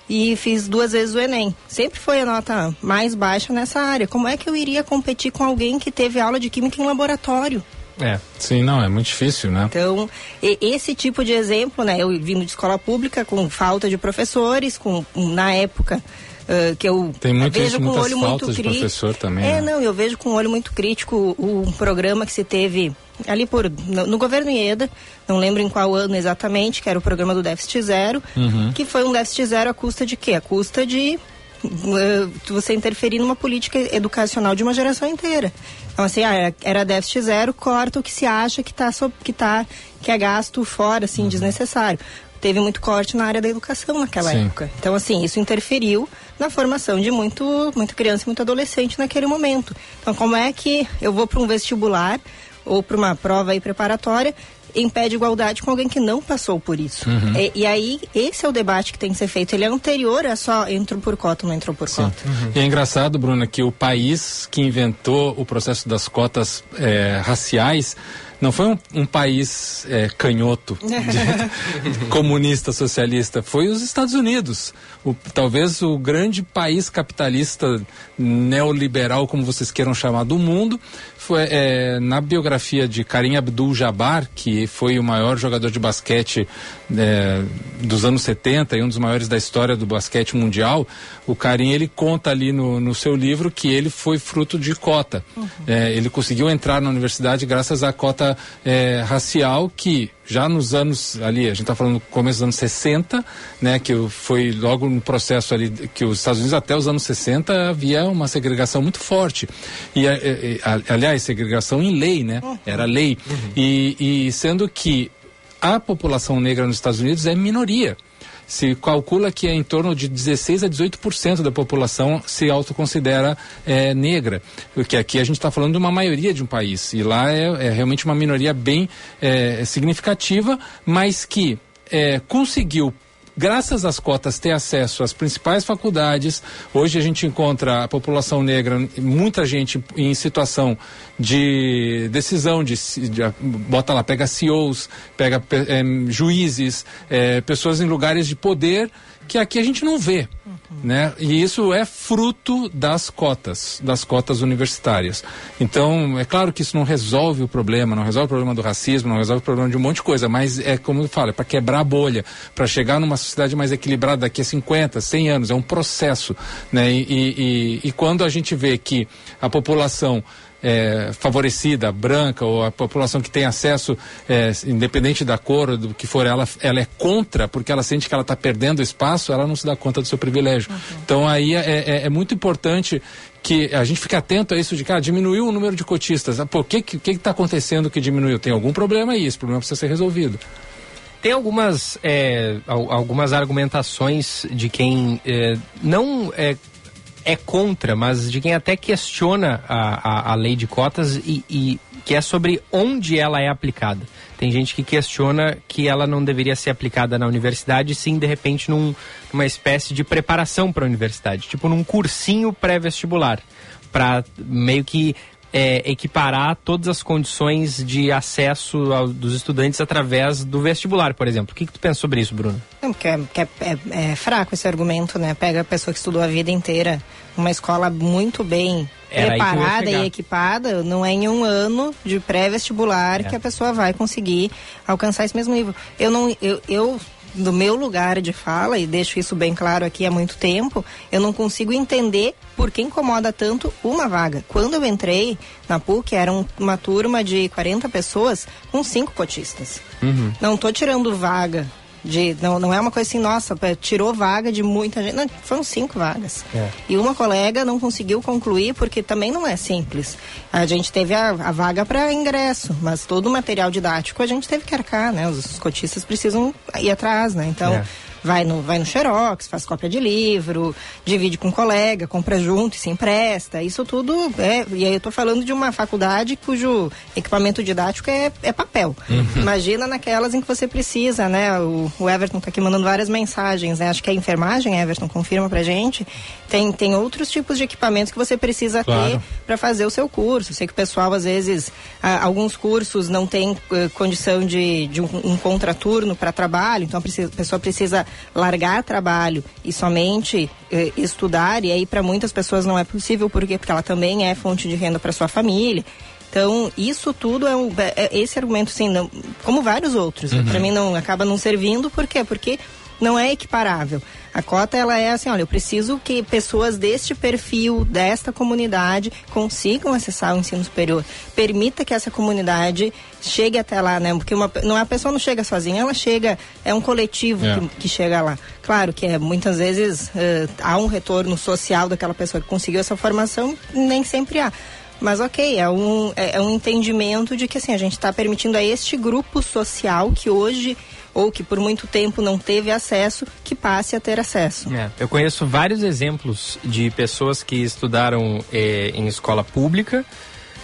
e fiz duas vezes o Enem. Sempre foi a nota mais baixa nessa área. Como é que eu iria competir com alguém que teve aula de química em laboratório? É. Sim, não, é muito difícil, né? Então, e- esse tipo de exemplo, né? Eu vindo de escola pública com falta de professores, com na época ah, que eu Tem muito vejo isso, com um olho muito crítico. professor também, É, né? não, eu vejo com um olho muito crítico o, um programa que se teve ali por no, no governo Ieda, não lembro em qual ano exatamente, que era o programa do déficit zero, Uhum. que foi um déficit zero à custa de quê? A custa de uh, você interferir numa política educacional de uma geração inteira. Então, assim, ah, era- era déficit zero, corta o que se acha que, tá, que, tá, que é gasto fora, assim, desnecessário. Teve muito corte na área da educação naquela Sim. época. Então, assim, isso interferiu na formação de muito, muita criança e muito adolescente naquele momento. Então, como é que eu vou para um vestibular ou para uma prova aí preparatória em pé de igualdade com alguém que não passou por isso? E, e aí, esse é o debate que tem que ser feito. Ele é anterior a só entrou por cota ou não entrou por Sim. cota. E é engraçado, Bruna, que o país que inventou o processo das cotas eh, raciais não foi um, um país eh, canhoto, *laughs* de- comunista, socialista, foi os Estados Unidos. O- talvez o grande país capitalista neoliberal, como vocês queiram chamar, do mundo, foi é, na biografia de Karim Abdul-Jabbar, que foi o maior jogador de basquete é, dos anos 70 e um dos maiores da história do basquete mundial, o Karim ele conta ali no, no seu livro que ele foi fruto de cota. Uhum. É, ele conseguiu entrar na universidade graças à cota é, racial que já nos anos ali, a gente está falando no começo dos anos 60, né, que foi logo no processo ali que os Estados Unidos até os anos 60 havia uma segregação muito forte. E, e aliás, segregação em lei, né? Era lei. Uhum. E, e sendo que a população negra nos Estados Unidos é minoria se calcula que é em torno de 16 a 18% da população se autoconsidera é, negra, porque aqui a gente está falando de uma maioria de um país. E lá é, é realmente uma minoria bem é, significativa, mas que é, conseguiu graças às cotas, ter acesso às principais faculdades. Hoje a gente encontra a população negra, muita gente em situação de decisão, de, de bota lá, pega CEOs, pega é, juízes, é, pessoas em lugares de poder que aqui a gente não vê. Né? E isso é fruto das cotas, das cotas universitárias. Então, é claro que isso não resolve o problema, não resolve o problema do racismo, não resolve o problema de um monte de coisa, mas é como eu falo, é para quebrar a bolha, para chegar numa sociedade mais equilibrada daqui a 50, 100 anos, é um processo. Né? E, e, e, e quando a gente vê que a população é, favorecida, branca, ou a população que tem acesso, é, independente da cor, do que for, ela, ela é contra, porque ela sente que ela está perdendo espaço, ela não se dá conta do seu privilégio. Uhum. Então aí é, é, é, muito importante que a gente fique atento a isso de, cara, diminuiu o número de cotistas. Pô, o que está que, que tá acontecendo que diminuiu? Tem algum problema aí, esse problema precisa ser resolvido. Tem algumas, é, algumas argumentações de quem é, não é, é contra, mas de quem até questiona a, a, a lei de cotas e, e, que é sobre onde ela é aplicada. Tem gente que questiona que ela não deveria ser aplicada na universidade, sim, de repente, num, numa espécie de preparação para a universidade, tipo num cursinho pré-vestibular, para meio que é, equiparar todas as condições de acesso ao, dos estudantes através do vestibular, por exemplo. O que, que tu pensa sobre isso, Bruno? Não, porque é, é, é, é, fraco esse argumento, né? Pega a pessoa que estudou a vida inteira, uma escola muito bem Era preparada e equipada, não é em um ano de pré-vestibular é. que a pessoa vai conseguir alcançar esse mesmo nível. Eu não, eu, eu do meu lugar de fala, e deixo isso bem claro aqui há muito tempo, eu não consigo entender por que incomoda tanto uma vaga. Quando eu entrei na PUC, era um, uma turma de 40 pessoas com cinco cotistas. Uhum. Não estou tirando vaga de, não, não é uma coisa assim, nossa, tirou vaga de muita gente. Não, foram cinco vagas. É. E uma colega não conseguiu concluir porque também não é simples. A gente teve a, a vaga para ingresso, mas todo o material didático a gente teve que arcar, né? Os, os cotistas precisam ir atrás, né? Então. É vai no, vai no Xerox, faz cópia de livro, divide com um colega, compra junto e se empresta. Isso tudo é. E aí eu tô falando de uma faculdade cujo equipamento didático é, é papel. Uhum. Imagina naquelas em que você precisa, né? O, o Everton tá aqui mandando várias mensagens, né? Acho que a enfermagem, Everton, confirma pra gente. Tem, tem outros tipos de equipamentos que você precisa claro. ter para fazer o seu curso. Eu sei que o pessoal, às vezes, a, alguns cursos não tem uh, condição de, de um, um contraturno para trabalho, então a, precisa, a pessoa precisa largar trabalho e somente eh, estudar, e aí para muitas pessoas não é possível, porque, porque ela também é fonte de renda para sua família. Então, isso tudo é, um, é, é esse argumento, sim, não, como vários outros. Uhum. Para mim não acaba não servindo, por quê? Porque não é equiparável. A cota ela é assim, olha, eu preciso que pessoas deste perfil, desta comunidade, consigam acessar o ensino superior. Permita que essa comunidade chegue até lá, né? Porque uma, não a pessoa não chega sozinha, ela chega, é um coletivo é. que, que, chega lá. Claro que é, muitas vezes uh, há um retorno social daquela pessoa que conseguiu essa formação, nem sempre há. Mas ok, é um, é, é um entendimento de que assim, a gente está permitindo a este grupo social que hoje ou que por muito tempo não teve acesso, que passe a ter acesso. É, eu conheço vários exemplos de pessoas que estudaram eh, em escola pública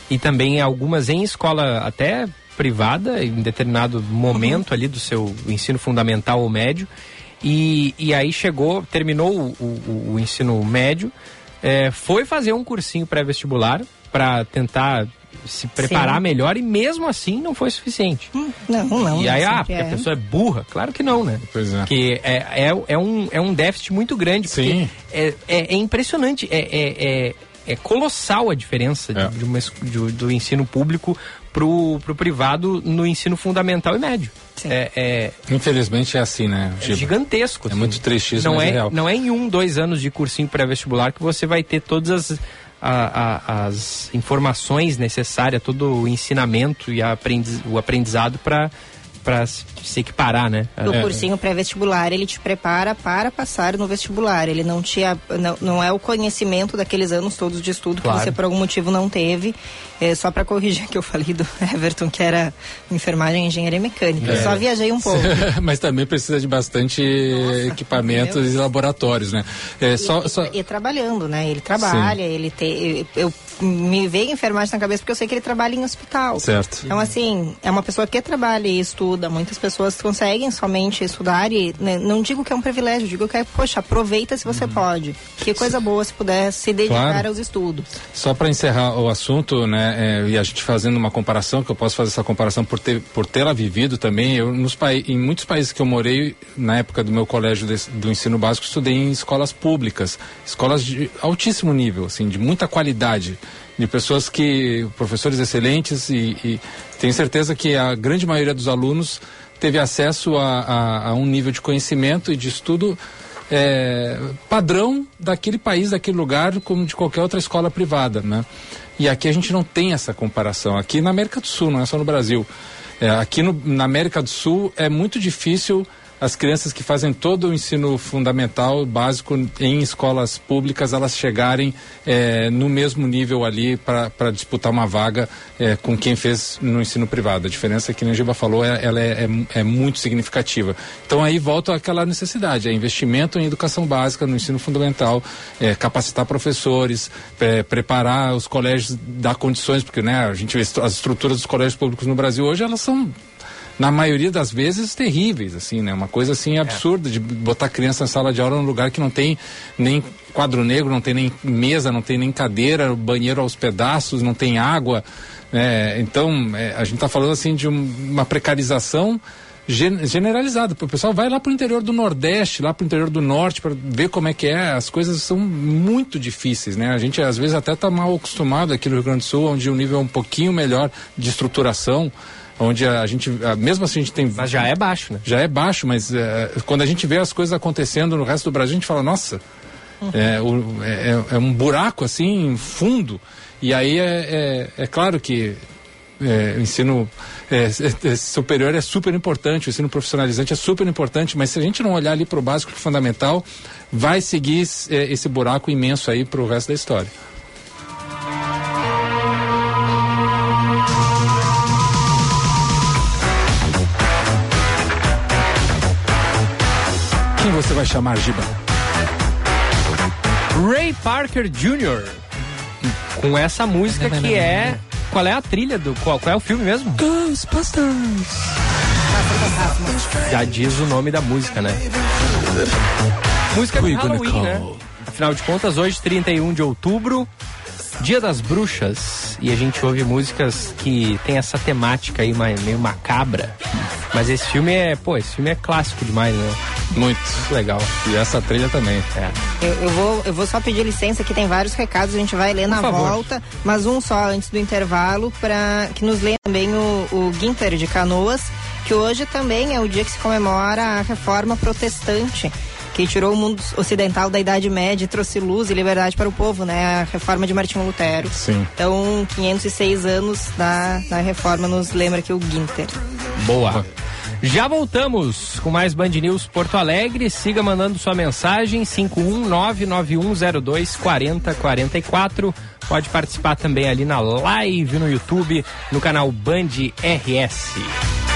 e também algumas em escola até privada, em determinado momento uhum. ali do seu ensino fundamental ou médio. E, e aí chegou, terminou o, o, o ensino médio, é, foi fazer um cursinho pré-vestibular para tentar se preparar Sim. melhor e mesmo assim não foi suficiente. Hum, não, não. E aí, ah, porque é. a pessoa é burra? Claro que não, né? Pois é. Porque é, é, é, um, é um déficit muito grande. Sim. É, é, é impressionante. É, é, é, é colossal a diferença É. de, de uma, de- do ensino público pro, pro privado no ensino fundamental e médio. Sim. É, é, Infelizmente é assim, né, é gigantesco. É assim. muito triste isso, não mas é, é real. Não é em um, dois anos de cursinho pré-vestibular que você vai ter todas as, a- a- as informações necessárias, todo o ensinamento e aprendiz, o aprendizado para para se equiparar, né? No É. cursinho pré-vestibular, ele te prepara para passar no vestibular. Ele não te não, não é o conhecimento daqueles anos todos de estudo Claro. que você por algum motivo não teve. É, só para corrigir *laughs* que eu falei do Everton que era enfermagem e engenharia mecânica. É. Eu só viajei um pouco. *laughs* Mas também precisa de bastante equipamentos e laboratórios, né? É, só, e, só... e trabalhando, né? Ele trabalha, ele tem. Eu, eu- me veio enfermagem na cabeça porque eu sei que ele trabalha em hospital. Certo. Então, assim, é uma pessoa que trabalha e estuda. Muitas pessoas conseguem somente estudar e né, não digo que é um privilégio, digo que é, poxa, aproveita se você pode. Que coisa boa se puder se dedicar Uhum. Claro. aos estudos. Só para encerrar o assunto, né, é, e a gente fazendo uma comparação, que eu posso fazer essa comparação por ter por tê-la vivido também, eu nos em muitos países que eu morei na época do meu colégio desse- do ensino básico, estudei em escolas públicas, escolas de altíssimo nível, assim, de muita qualidade, de pessoas que professores excelentes e, e tenho certeza que a grande maioria dos alunos teve acesso a, a- a um nível de conhecimento e de estudo é, padrão daquele país, daquele lugar, como de qualquer outra escola privada, né? E aqui a gente não tem essa comparação. Aqui na América do Sul, não é só no Brasil. É, aqui no- na América do Sul é muito difícil as crianças que fazem todo o ensino fundamental, básico, em escolas públicas, elas chegarem é, no mesmo nível ali para disputar uma vaga é, com quem fez no ensino privado. A diferença que a Giba falou, é, ela é, é- é muito significativa. Então aí volta aquela necessidade, é investimento em educação básica, no ensino fundamental, é, capacitar professores, é, preparar os colégios, dar condições, porque né, a gente vê as estruturas dos colégios públicos no Brasil hoje, elas são na maioria das vezes terríveis, assim, né? Uma coisa assim absurda de botar criança na sala de aula num lugar que não tem nem quadro negro, não tem nem mesa, não tem nem cadeira, banheiro aos pedaços, não tem água. né? Então, é, a gente está falando assim de um- uma precarização gen- generalizada. O pessoal vai lá para o interior do Nordeste, lá para o interior do Norte, para ver como é que é. As coisas são muito difíceis, né? A gente às vezes até está mal acostumado aqui no Rio Grande do Sul, onde o nível é um pouquinho melhor de estruturação, onde a gente, mesmo assim a gente tem Mas já é baixo, né? já é baixo, mas eh, quando a gente vê as coisas acontecendo no resto do Brasil, a gente fala, nossa, é, o- é- é um buraco assim, fundo. E aí é, é, é claro que é, o ensino é, é, superior é super importante, o ensino profissionalizante é super importante, mas se a gente não olhar ali para o básico pro fundamental, vai seguir é, esse buraco imenso aí para o resto da história. Você vai chamar, Giba? Ray Parker Jr. Com essa música que é. Qual é a trilha do. Qual, qual é o filme mesmo? Ghostbusters! Já diz o nome da música, né? Música gonna Halloween, né? Afinal de contas, hoje, 31 de outubro, Dia das Bruxas. E a gente ouve músicas que tem essa temática aí meio macabra. Mas esse filme é, pô, esse filme é clássico demais, né? Muito. Muito legal. E essa trilha também. É. Eu, eu vou, eu vou só pedir licença que tem vários recados, a gente vai ler na favor. volta, mas um só antes do intervalo, para que nos leia também o, o Guinter de Canoas, que hoje também é o dia que se comemora a reforma protestante. Que tirou o mundo ocidental da Idade Média e trouxe luz e liberdade para o povo, né? A reforma de Martinho Lutero. Sim. Então, 506 anos da, da reforma nos lembra aqui o Guinter. Boa. Já voltamos com mais Band News Porto Alegre. Siga mandando sua mensagem 51991024044. Pode participar também ali na live no YouTube, no canal Band RS.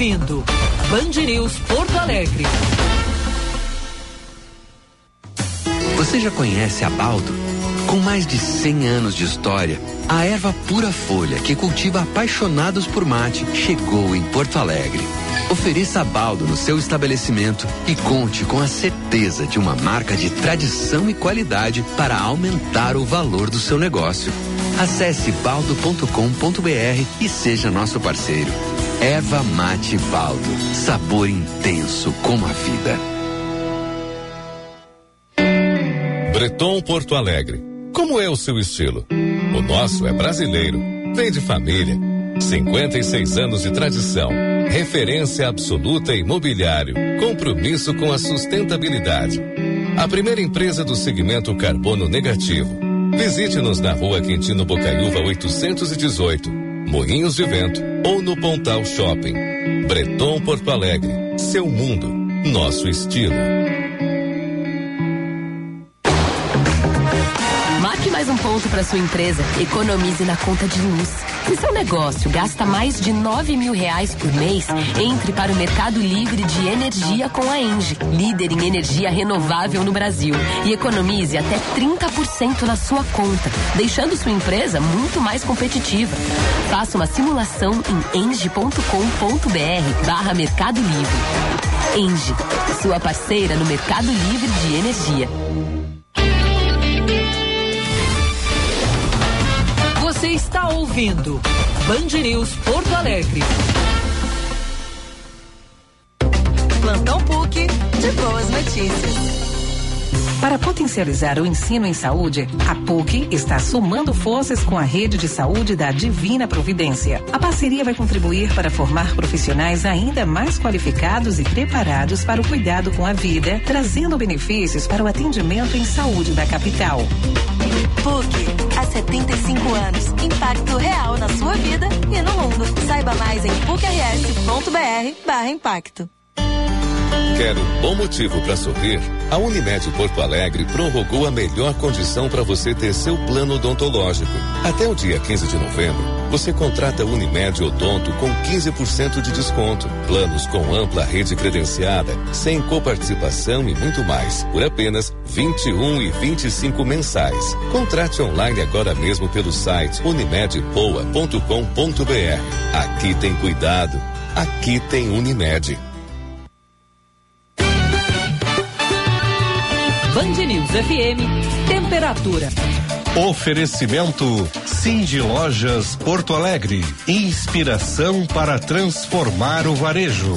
Ouvindo Band News Porto Alegre. Você já conhece a Baldo? Com mais de 100 anos de história, a erva pura folha que cultiva apaixonados por mate chegou em Porto Alegre. Ofereça baldo no seu estabelecimento e conte com a certeza de uma marca de tradição e qualidade para aumentar o valor do seu negócio. Acesse baldo.com.br e seja nosso parceiro. Erva Mate Baldo. Sabor intenso como a vida. Breton Porto Alegre. Como é o seu estilo? O nosso é brasileiro. Vem de família. 56 anos de tradição. Referência absoluta imobiliário. Compromisso com a sustentabilidade. A primeira empresa do segmento carbono negativo. Visite-nos na rua Quintino Bocaiúva 818, Moinhos de Vento ou no Pontal Shopping. Breton Porto Alegre. Seu mundo. Nosso estilo. Ponto para sua empresa. Economize na conta de luz. Se seu negócio gasta mais de 9 mil reais por mês, entre para o Mercado Livre de Energia com a Engie, líder em energia renovável no Brasil. E economize até 30% na sua conta, deixando sua empresa muito mais competitiva. Faça uma simulação em engie.com.br barra Mercado Livre. Engie, sua parceira no Mercado Livre de Energia. Você está ouvindo Band News Porto Alegre. Plantão PUC de boas notícias. Para potencializar o ensino em saúde, a PUC está somando forças com a rede de saúde da Divina Providência. A parceria vai contribuir para formar profissionais ainda mais qualificados e preparados para o cuidado com a vida, trazendo benefícios para o atendimento em saúde da capital. PUC, há 75 anos. Impacto real na sua vida e no mundo. Saiba mais em pucrs.br/impacto. Quer um bom motivo para sorrir? A Unimed Porto Alegre prorrogou a melhor condição para você ter seu plano odontológico. Até o dia 15 de novembro, você contrata Unimed Odonto com 15% de desconto, planos com ampla rede credenciada, sem coparticipação e muito mais, por apenas 21 e 25 mensais. Contrate online agora mesmo pelo site unimedpoa.com.br. Aqui tem cuidado, aqui tem Unimed. Band News FM, temperatura. Oferecimento Cindy Lojas Porto Alegre. Inspiração para transformar o varejo.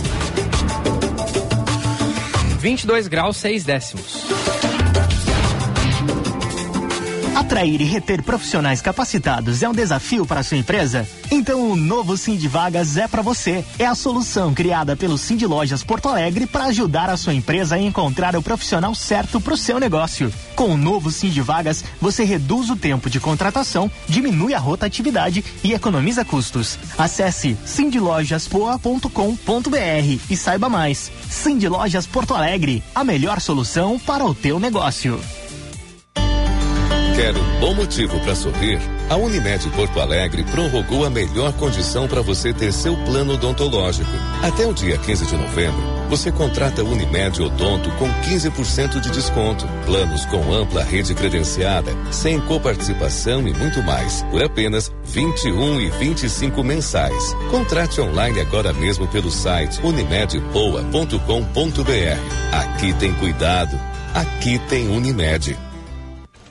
22 graus, 6 décimos. Atrair e reter profissionais capacitados é um desafio para sua empresa? Então o novo Cindy Vagas é para você. É a solução criada pelo Cindy Lojas Porto Alegre para ajudar a sua empresa a encontrar o profissional certo para o seu negócio. Com o novo Cindy Vagas, você reduz o tempo de contratação, diminui a rotatividade e economiza custos. Acesse cindylojaspoa.com.br e saiba mais. Cindy Lojas Porto Alegre, a melhor solução para o teu negócio. Quer um bom motivo para sorrir? A Unimed Porto Alegre prorrogou a melhor condição para você ter seu plano odontológico. Até o dia 15 de novembro, você contrata Unimed Odonto com 15% de desconto, planos com ampla rede credenciada, sem coparticipação e muito mais, por apenas 21 e 25 mensais. Contrate online agora mesmo pelo site unimedpoa.com.br. Aqui tem cuidado, aqui tem Unimed.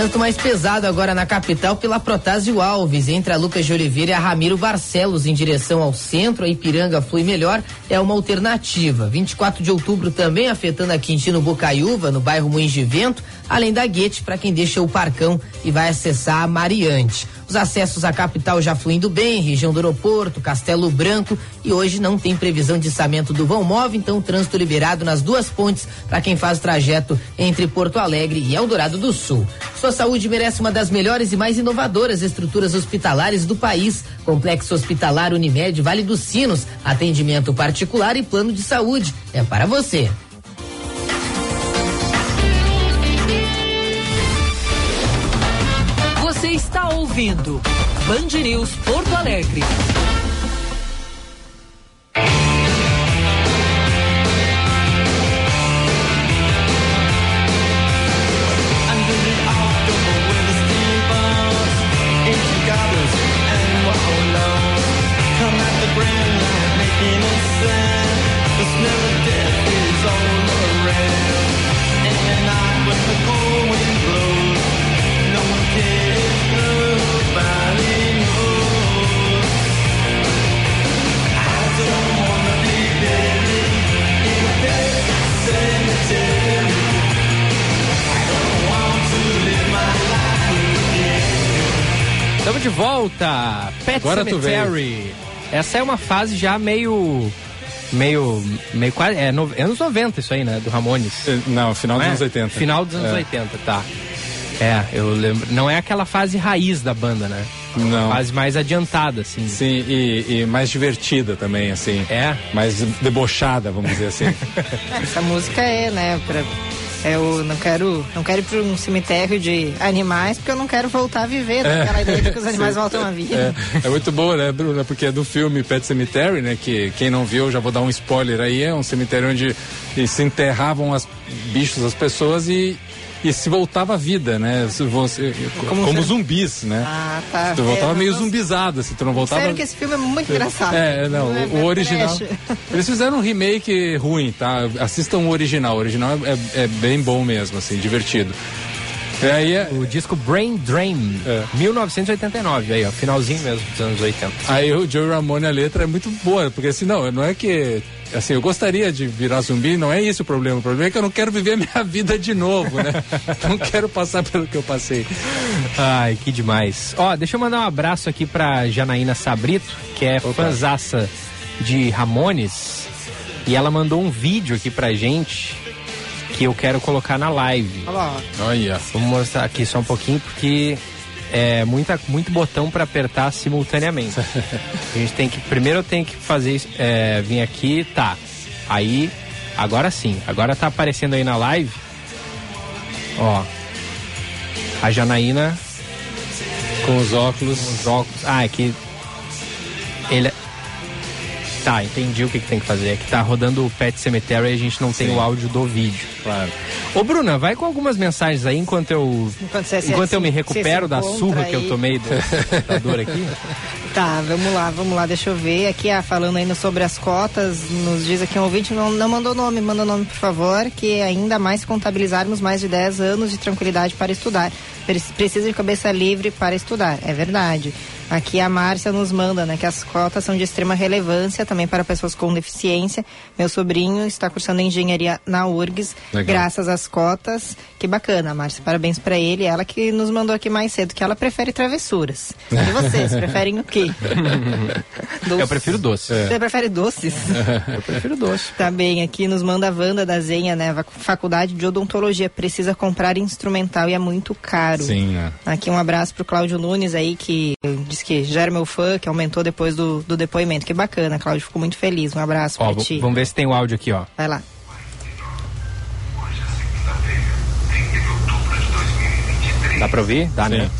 Trânsito mais pesado agora na capital pela Protásio Alves, entre a Lucas de Oliveira e a Ramiro Barcelos, em direção ao centro. A Ipiranga flui melhor, é uma alternativa. 24 de outubro também afetando a Quintino Bocaiúva, no bairro Moinhos de Vento, além da Guete, para quem deixa o Parcão e vai acessar a Mariante. Os acessos à capital já fluindo bem, região do aeroporto, Castelo Branco e hoje não tem previsão de içamento do vão móvel, então trânsito liberado nas duas pontes para quem faz trajeto entre Porto Alegre e Eldorado do Sul. Sua saúde merece uma das melhores e mais inovadoras estruturas hospitalares do país. Complexo Hospitalar Unimed Vale dos Sinos, atendimento particular e plano de saúde. É para você. Está ouvindo Band News Porto Alegre. Estamos de volta. Pet Agora tu Cemetery. Essa é uma fase já meio. Meio. meio quase. É no, anos 90 isso aí, né? Do Ramones. Não, final dos Não é? anos 80. Final dos anos É. 80, tá. É, eu lembro. Não é aquela fase raiz da banda, né? Não. Fase mais adiantada, assim. Sim, e, e mais divertida também, assim. É? Mais debochada, vamos dizer assim. *laughs* Essa música é, né, pra, eu não quero, não quero ir para um cemitério de animais porque eu não quero voltar a viver, né? É. aquela ideia de que os *laughs* animais voltam a vida. É, é muito boa, né, Bruna? Porque é do filme Pet Cemetery, né? Que quem não viu, já vou dar um spoiler aí, é um cemitério onde se enterravam as bichos, as pessoas e, e se voltava a vida, né? Se você- como Como zumbis, né? Ah, tá. Tu voltava É, meio não- zumbizado, assim, tu não voltava. Sério que esse filme é muito engraçado. É, não, É, o, o original. trash. *laughs* Eles fizeram um remake ruim, tá? Assistam o original. O original é, é bem bom mesmo, assim, divertido. E aí é- O disco Brain Drain, 1989, aí, ó, finalzinho mesmo dos anos 80. Aí o Joey Ramone, a letra é muito boa, porque assim, não, não é que. Assim, eu gostaria de virar zumbi, não é esse o problema. O problema é que eu não quero viver a minha *laughs* vida de novo, né? *laughs* não quero passar pelo que eu passei. Ai, que demais. Ó, deixa eu mandar um abraço aqui pra Janaína Sabrito, que é fãzaça de Ramones. E ela mandou um vídeo aqui pra gente que eu quero colocar na live. Olha lá, ó. Olha. Vamos mostrar aqui só um pouquinho, porque é muita, muito botão pra apertar simultaneamente. *laughs* A gente tem que. Primeiro eu tenho que fazer. É, vir aqui, tá. Aí, agora sim. Agora tá aparecendo aí na live. Ó. A Janaína Com os óculos. os óculos. Ah, é que. Ele. Tá, entendi o que, que tem que fazer. É que tá rodando o Pet Cemetery e a gente não tem Sim. o áudio do vídeo. Claro. Ô, Bruna, vai com algumas mensagens aí enquanto eu. Enquanto você enquanto eu me recupero da surra que eu aí. tomei do *laughs* computador aqui. Tá, vamos lá, vamos lá, deixa eu ver. Aqui, ah, falando ainda sobre as cotas, nos diz aqui um ouvinte, não, não mandou nome, manda nome, por favor, que ainda mais contabilizarmos mais de 10 anos de tranquilidade para estudar. Pre- Precisa de cabeça livre para estudar, é verdade. Aqui a Márcia nos manda, né, que as cotas são de extrema relevância também para pessoas com deficiência. Meu sobrinho está cursando engenharia na URGS, Legal. graças às cotas. Que bacana, Márcia, parabéns para ele. Ela que nos mandou aqui mais cedo, que ela prefere travessuras. E *laughs* vocês, preferem o quê? *laughs* *laughs* Eu prefiro doce. Você prefere doces? Eu prefiro doce. Também aqui nos manda a Wanda da Zenha, né? Faculdade de Odontologia. Precisa comprar instrumental e é muito caro. Sim, né? Aqui um abraço pro Cláudio Nunes aí, que disse que já era meu fã, que aumentou depois do, do depoimento. Que bacana, Cláudio. Ficou muito feliz. Um abraço Ó, pra ti. vamos ver se tem o áudio aqui, ó. Vai lá. Dá pra ouvir? Dá, Sim. né?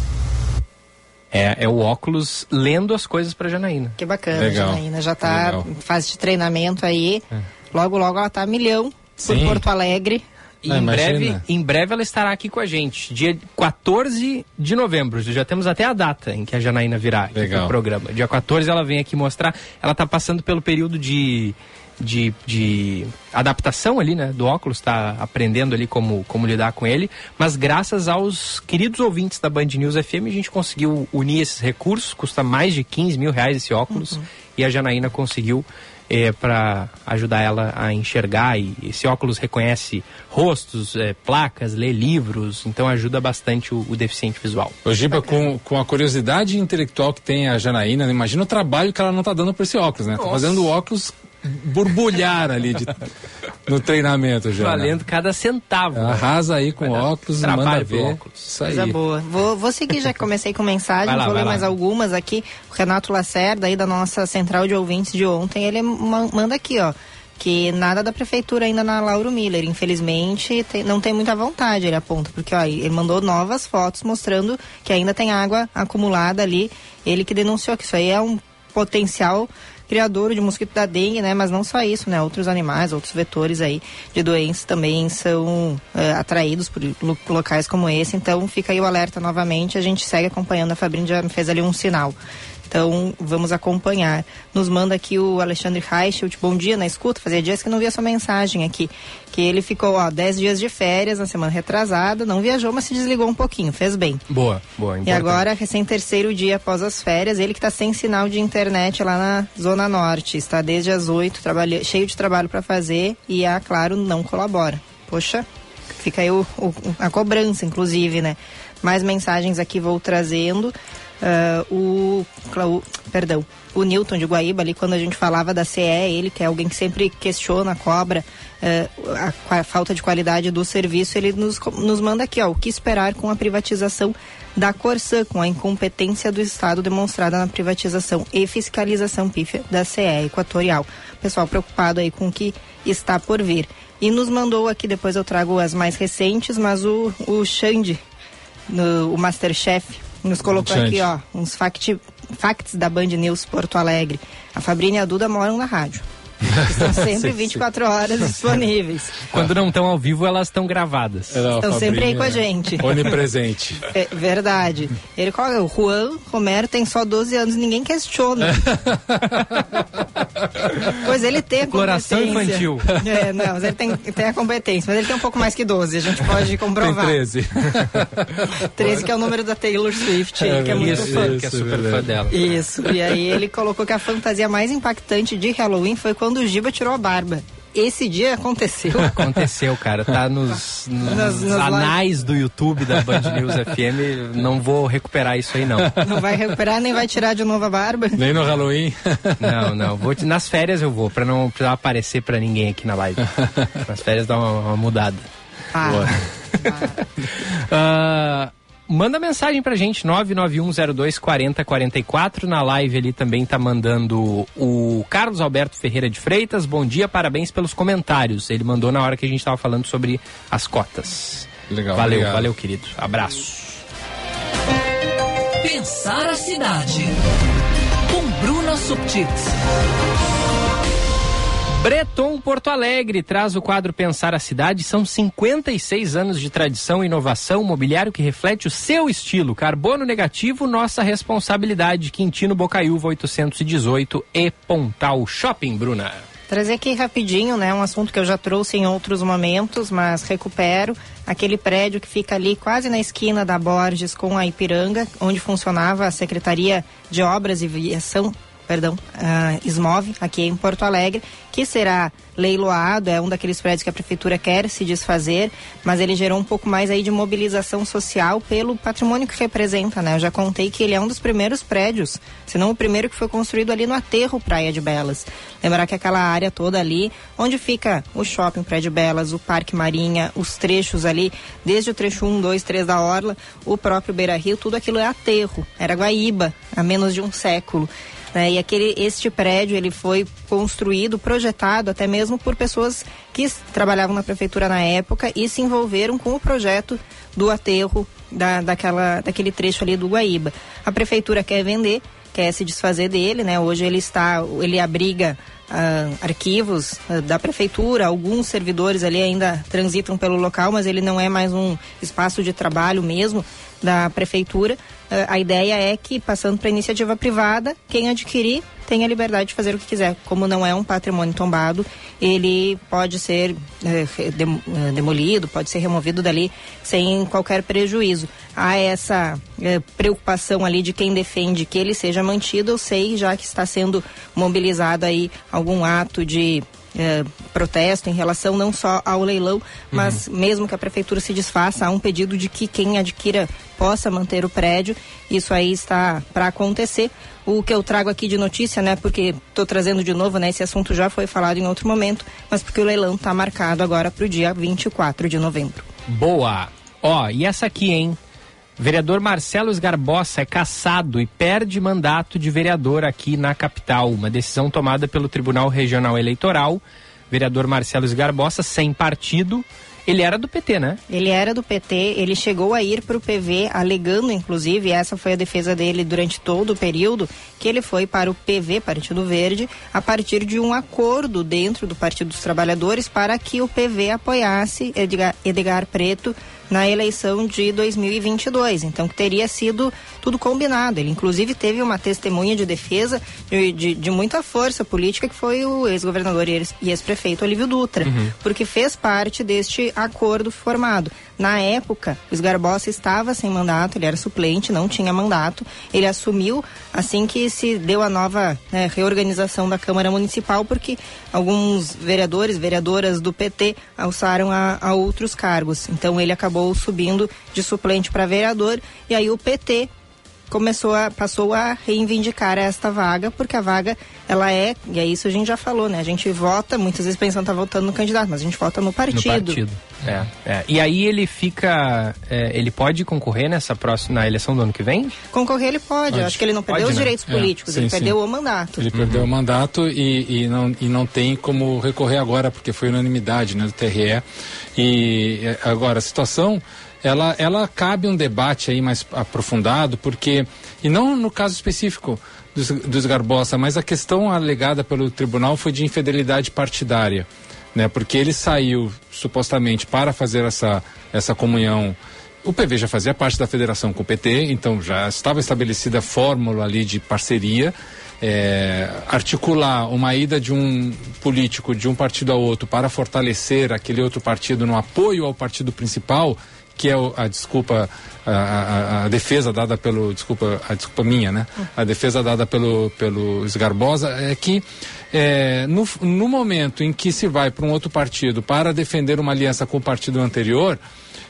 É, é o óculos lendo as coisas pra Janaína. Que bacana, Legal. Janaína. Já tá Legal. em fase de treinamento aí. É. Logo, logo ela tá a milhão por Sim. Porto Alegre. E Ah, em, imagina. breve, em breve ela estará aqui com a gente, dia 14 de novembro. Já temos até a data em que a Janaína virá aqui Legal. pro programa. Dia 14 ela vem aqui mostrar. Ela tá passando pelo período de, de, de adaptação ali, né, do óculos, está aprendendo ali como, como lidar com ele, mas graças aos queridos ouvintes da Band News FM a gente conseguiu unir esses recursos, custa mais de 15 mil reais esse óculos Uhum. e a Janaína conseguiu é, para ajudar ela a enxergar e esse óculos reconhece rostos, é, placas, lê livros, então ajuda bastante o, o deficiente visual. Ô Giba, com, com a curiosidade intelectual que tem a Janaína, imagina o trabalho que ela não tá dando por esse óculos, né? Tá Nossa. fazendo o óculos borbulhar ali de- no treinamento já. né? Valendo cada centavo. Arrasa aí com óculos, trabalho manda ver. óculos. Isso aí. Coisa boa. Vou, vou seguir, já que comecei com mensagem, lá, vou ler lá. mais algumas aqui. O Renato Lacerda, aí da nossa central de ouvintes de ontem, ele ma- manda aqui, ó. Que nada da prefeitura ainda na Lauro Miller. Infelizmente, tem- não tem muita vontade, ele aponta. Porque, ó, ele mandou novas fotos mostrando que ainda tem água acumulada ali. Ele que denunciou que isso aí é um potencial criador de mosquito da dengue, né? Mas não só isso, né? Outros animais, outros vetores aí de doenças também são eh, atraídos por lo- locais como esse. Então fica aí o alerta novamente. A gente segue acompanhando. A Fabrício já fez ali um sinal. Então vamos acompanhar. Nos manda aqui o Alexandre Reichelt. Bom dia na escuta. Fazia dias que não via sua mensagem aqui. Que ele ficou, ó, 10 dias de férias na semana retrasada. Não viajou, mas se desligou um pouquinho. Fez bem. Boa, boa. E importante. agora, recém terceiro dia após as férias, ele que está sem sinal de internet lá na Zona Norte. Está desde as oito, trabalha- cheio de trabalho para fazer e a Claro não colabora. Poxa, fica aí o- o- a cobrança, inclusive, né? Mais mensagens aqui vou trazendo. Ah, o, perdão, o Newton de Guaíba ali, quando a gente falava da CE, ele que é alguém que sempre questiona, cobra eh, a, a falta de qualidade do serviço, ele nos, nos manda aqui, ó, o que esperar com a privatização da Corsã, com a incompetência do Estado demonstrada na privatização e fiscalização pífia da CE Equatorial. Pessoal preocupado aí com o que está por vir. E nos mandou aqui, depois eu trago as mais recentes, mas o, o Xande, no, o Masterchef, nos colocou aqui, ó, uns fact, facts da Band News Porto Alegre. A Fabrícia e a Duda moram na rádio. Estão *laughs* sempre Sim, 24 horas disponíveis. Quando não estão ao vivo, elas estão gravadas. Estão sempre aí com a gente. Onipresente. *laughs* É verdade. Ele coloca, o Juan Romero tem só 12 anos, ninguém questiona. *laughs* pois ele tem a Exploração competência. infantil. É, não, mas ele tem, tem a competência, mas ele tem um pouco mais que 12, a gente pode comprovar. Tem 13. 13 que é o número da Taylor Swift, É que é muito Isso, fã. que é super fã dela. Isso, e aí ele colocou que a fantasia mais impactante de Halloween foi quando o Giba tirou a barba. Esse dia aconteceu. *laughs* Aconteceu, cara. Tá nos, nos Nas- nas anais do YouTube da Band News FM. Não vou recuperar isso aí, não. Não vai recuperar, nem vai tirar de novo a barba. Nem no Halloween. Não, não. Vou, nas férias eu vou, pra não precisar aparecer pra ninguém aqui na live. Nas férias dá uma, uma mudada. Ah, Ah, *laughs* manda mensagem pra gente, 991024044. Na live ali também tá mandando o Carlos Alberto Ferreira de Freitas. Bom dia, parabéns pelos comentários. Ele mandou na hora que a gente tava falando sobre as cotas. Legal, Valeu, obrigado. valeu, querido. Abraço. Pensar a cidade. Com Bruna Subtits. Breton Porto Alegre traz o quadro Pensar a Cidade. São 56 anos de tradição e inovação, mobiliário que reflete o seu estilo. Carbono negativo, nossa responsabilidade. Quintino Bocaiúva 818 e Pontal Shopping, Bruna. Trazer aqui rapidinho, né, um assunto que eu já trouxe em outros momentos, mas recupero aquele prédio que fica ali quase na esquina da Borges com a Ipiranga, onde funcionava a Secretaria de Obras e Viação, perdão, a Smov, aqui em Porto Alegre, que será leiloado, é um daqueles prédios que a prefeitura quer se desfazer, mas ele gerou um pouco mais aí de mobilização social pelo patrimônio que representa, né? Eu já contei que ele é um dos primeiros prédios, se não o primeiro que foi construído ali no aterro Praia de Belas. Lembrar que aquela área toda ali, onde fica o shopping Praia de Belas, o Parque Marinha, os trechos ali, desde o trecho 1, 2, 3 da Orla, o próprio Beira Rio, tudo aquilo é aterro, era Guaíba, há menos de um século. Né? E aquele, este prédio ele foi construído, projetado até mesmo por pessoas que trabalhavam na prefeitura na época e se envolveram com o projeto do aterro da, daquela, daquele trecho ali do Guaíba. A prefeitura quer vender, quer se desfazer dele, né? Hoje ele está, ele abriga ah, arquivos ah, da prefeitura, alguns servidores ali ainda transitam pelo local, mas ele não é mais um espaço de trabalho mesmo da prefeitura. Ah, a ideia é que, passando para iniciativa privada, quem adquirir tem a liberdade de fazer o que quiser. Como não é um patrimônio tombado, ele pode ser é, demolido, pode ser removido dali sem qualquer prejuízo. Há essa preocupação ali de quem defende que ele seja mantido, eu sei já que está sendo mobilizado aí algum ato de é, protesto em relação não só ao leilão, mas uhum. mesmo que a prefeitura se desfaça, há um pedido de que quem adquira possa manter o prédio. Isso aí está para acontecer. O que eu trago aqui de notícia, né, porque estou trazendo de novo, né, esse assunto já foi falado em outro momento, mas porque o leilão está marcado agora para o dia 24 de novembro. Boa! Ó, e essa aqui, hein? Vereador Marcelo Esgarbosa é cassado e perde mandato de vereador aqui na capital. Uma decisão tomada pelo Tribunal Regional Eleitoral. Vereador Marcelo Esgarbosa, sem partido, ele era do PT, né? Ele era do PT, ele chegou a ir para o PV, alegando, inclusive, essa foi a defesa dele durante todo o período, que ele foi para o PV, Partido Verde, a partir de um acordo dentro do Partido dos Trabalhadores para que o PV apoiasse Edgar, Edgar Preto na eleição de 2022. Então, que teria sido tudo combinado. Ele, inclusive, teve uma testemunha de defesa de, de, de muita força política, que foi o ex-governador e ex-prefeito Olívio Dutra, uhum. porque fez parte deste acordo formado. Na época, o Esgarbosa estava sem mandato, ele era suplente, não tinha mandato. Ele assumiu assim que se deu a nova né, reorganização da Câmara Municipal, porque alguns vereadores, vereadoras do PT alçaram a, a outros cargos. Então ele acabou subindo de suplente para vereador e aí o PT começou a passou a reivindicar esta vaga porque a vaga ela é e é isso a gente já falou né a gente vota muitas vezes pensando tá votando no candidato mas a gente vota no partido, no partido. É, é. e aí ele fica é, ele pode concorrer nessa próxima na eleição do ano que vem concorrer ele pode, pode. acho que ele não perdeu pode, os né? direitos é, políticos sim, ele sim. perdeu o mandato ele uhum. perdeu o mandato e, e, não, e não tem como recorrer agora porque foi unanimidade né do TRE e é, agora a situação ela, ela cabe um debate aí mais aprofundado, porque, e não no caso específico dos, dos Garbosa, mas a questão alegada pelo tribunal foi de infidelidade partidária, né? Porque ele saiu supostamente para fazer essa, essa comunhão o PV já fazia parte da federação com o PT, então já estava estabelecida a fórmula ali de parceria. É, articular uma ida de um político de um partido a outro para fortalecer aquele outro partido no apoio ao partido principal que é a desculpa, a, a, a, defesa dada pelo, desculpa, a desculpa minha, né? A defesa dada pelo, pelo Esgarbosa é que é, no, no momento em que se vai para um outro partido para defender uma aliança com o partido anterior,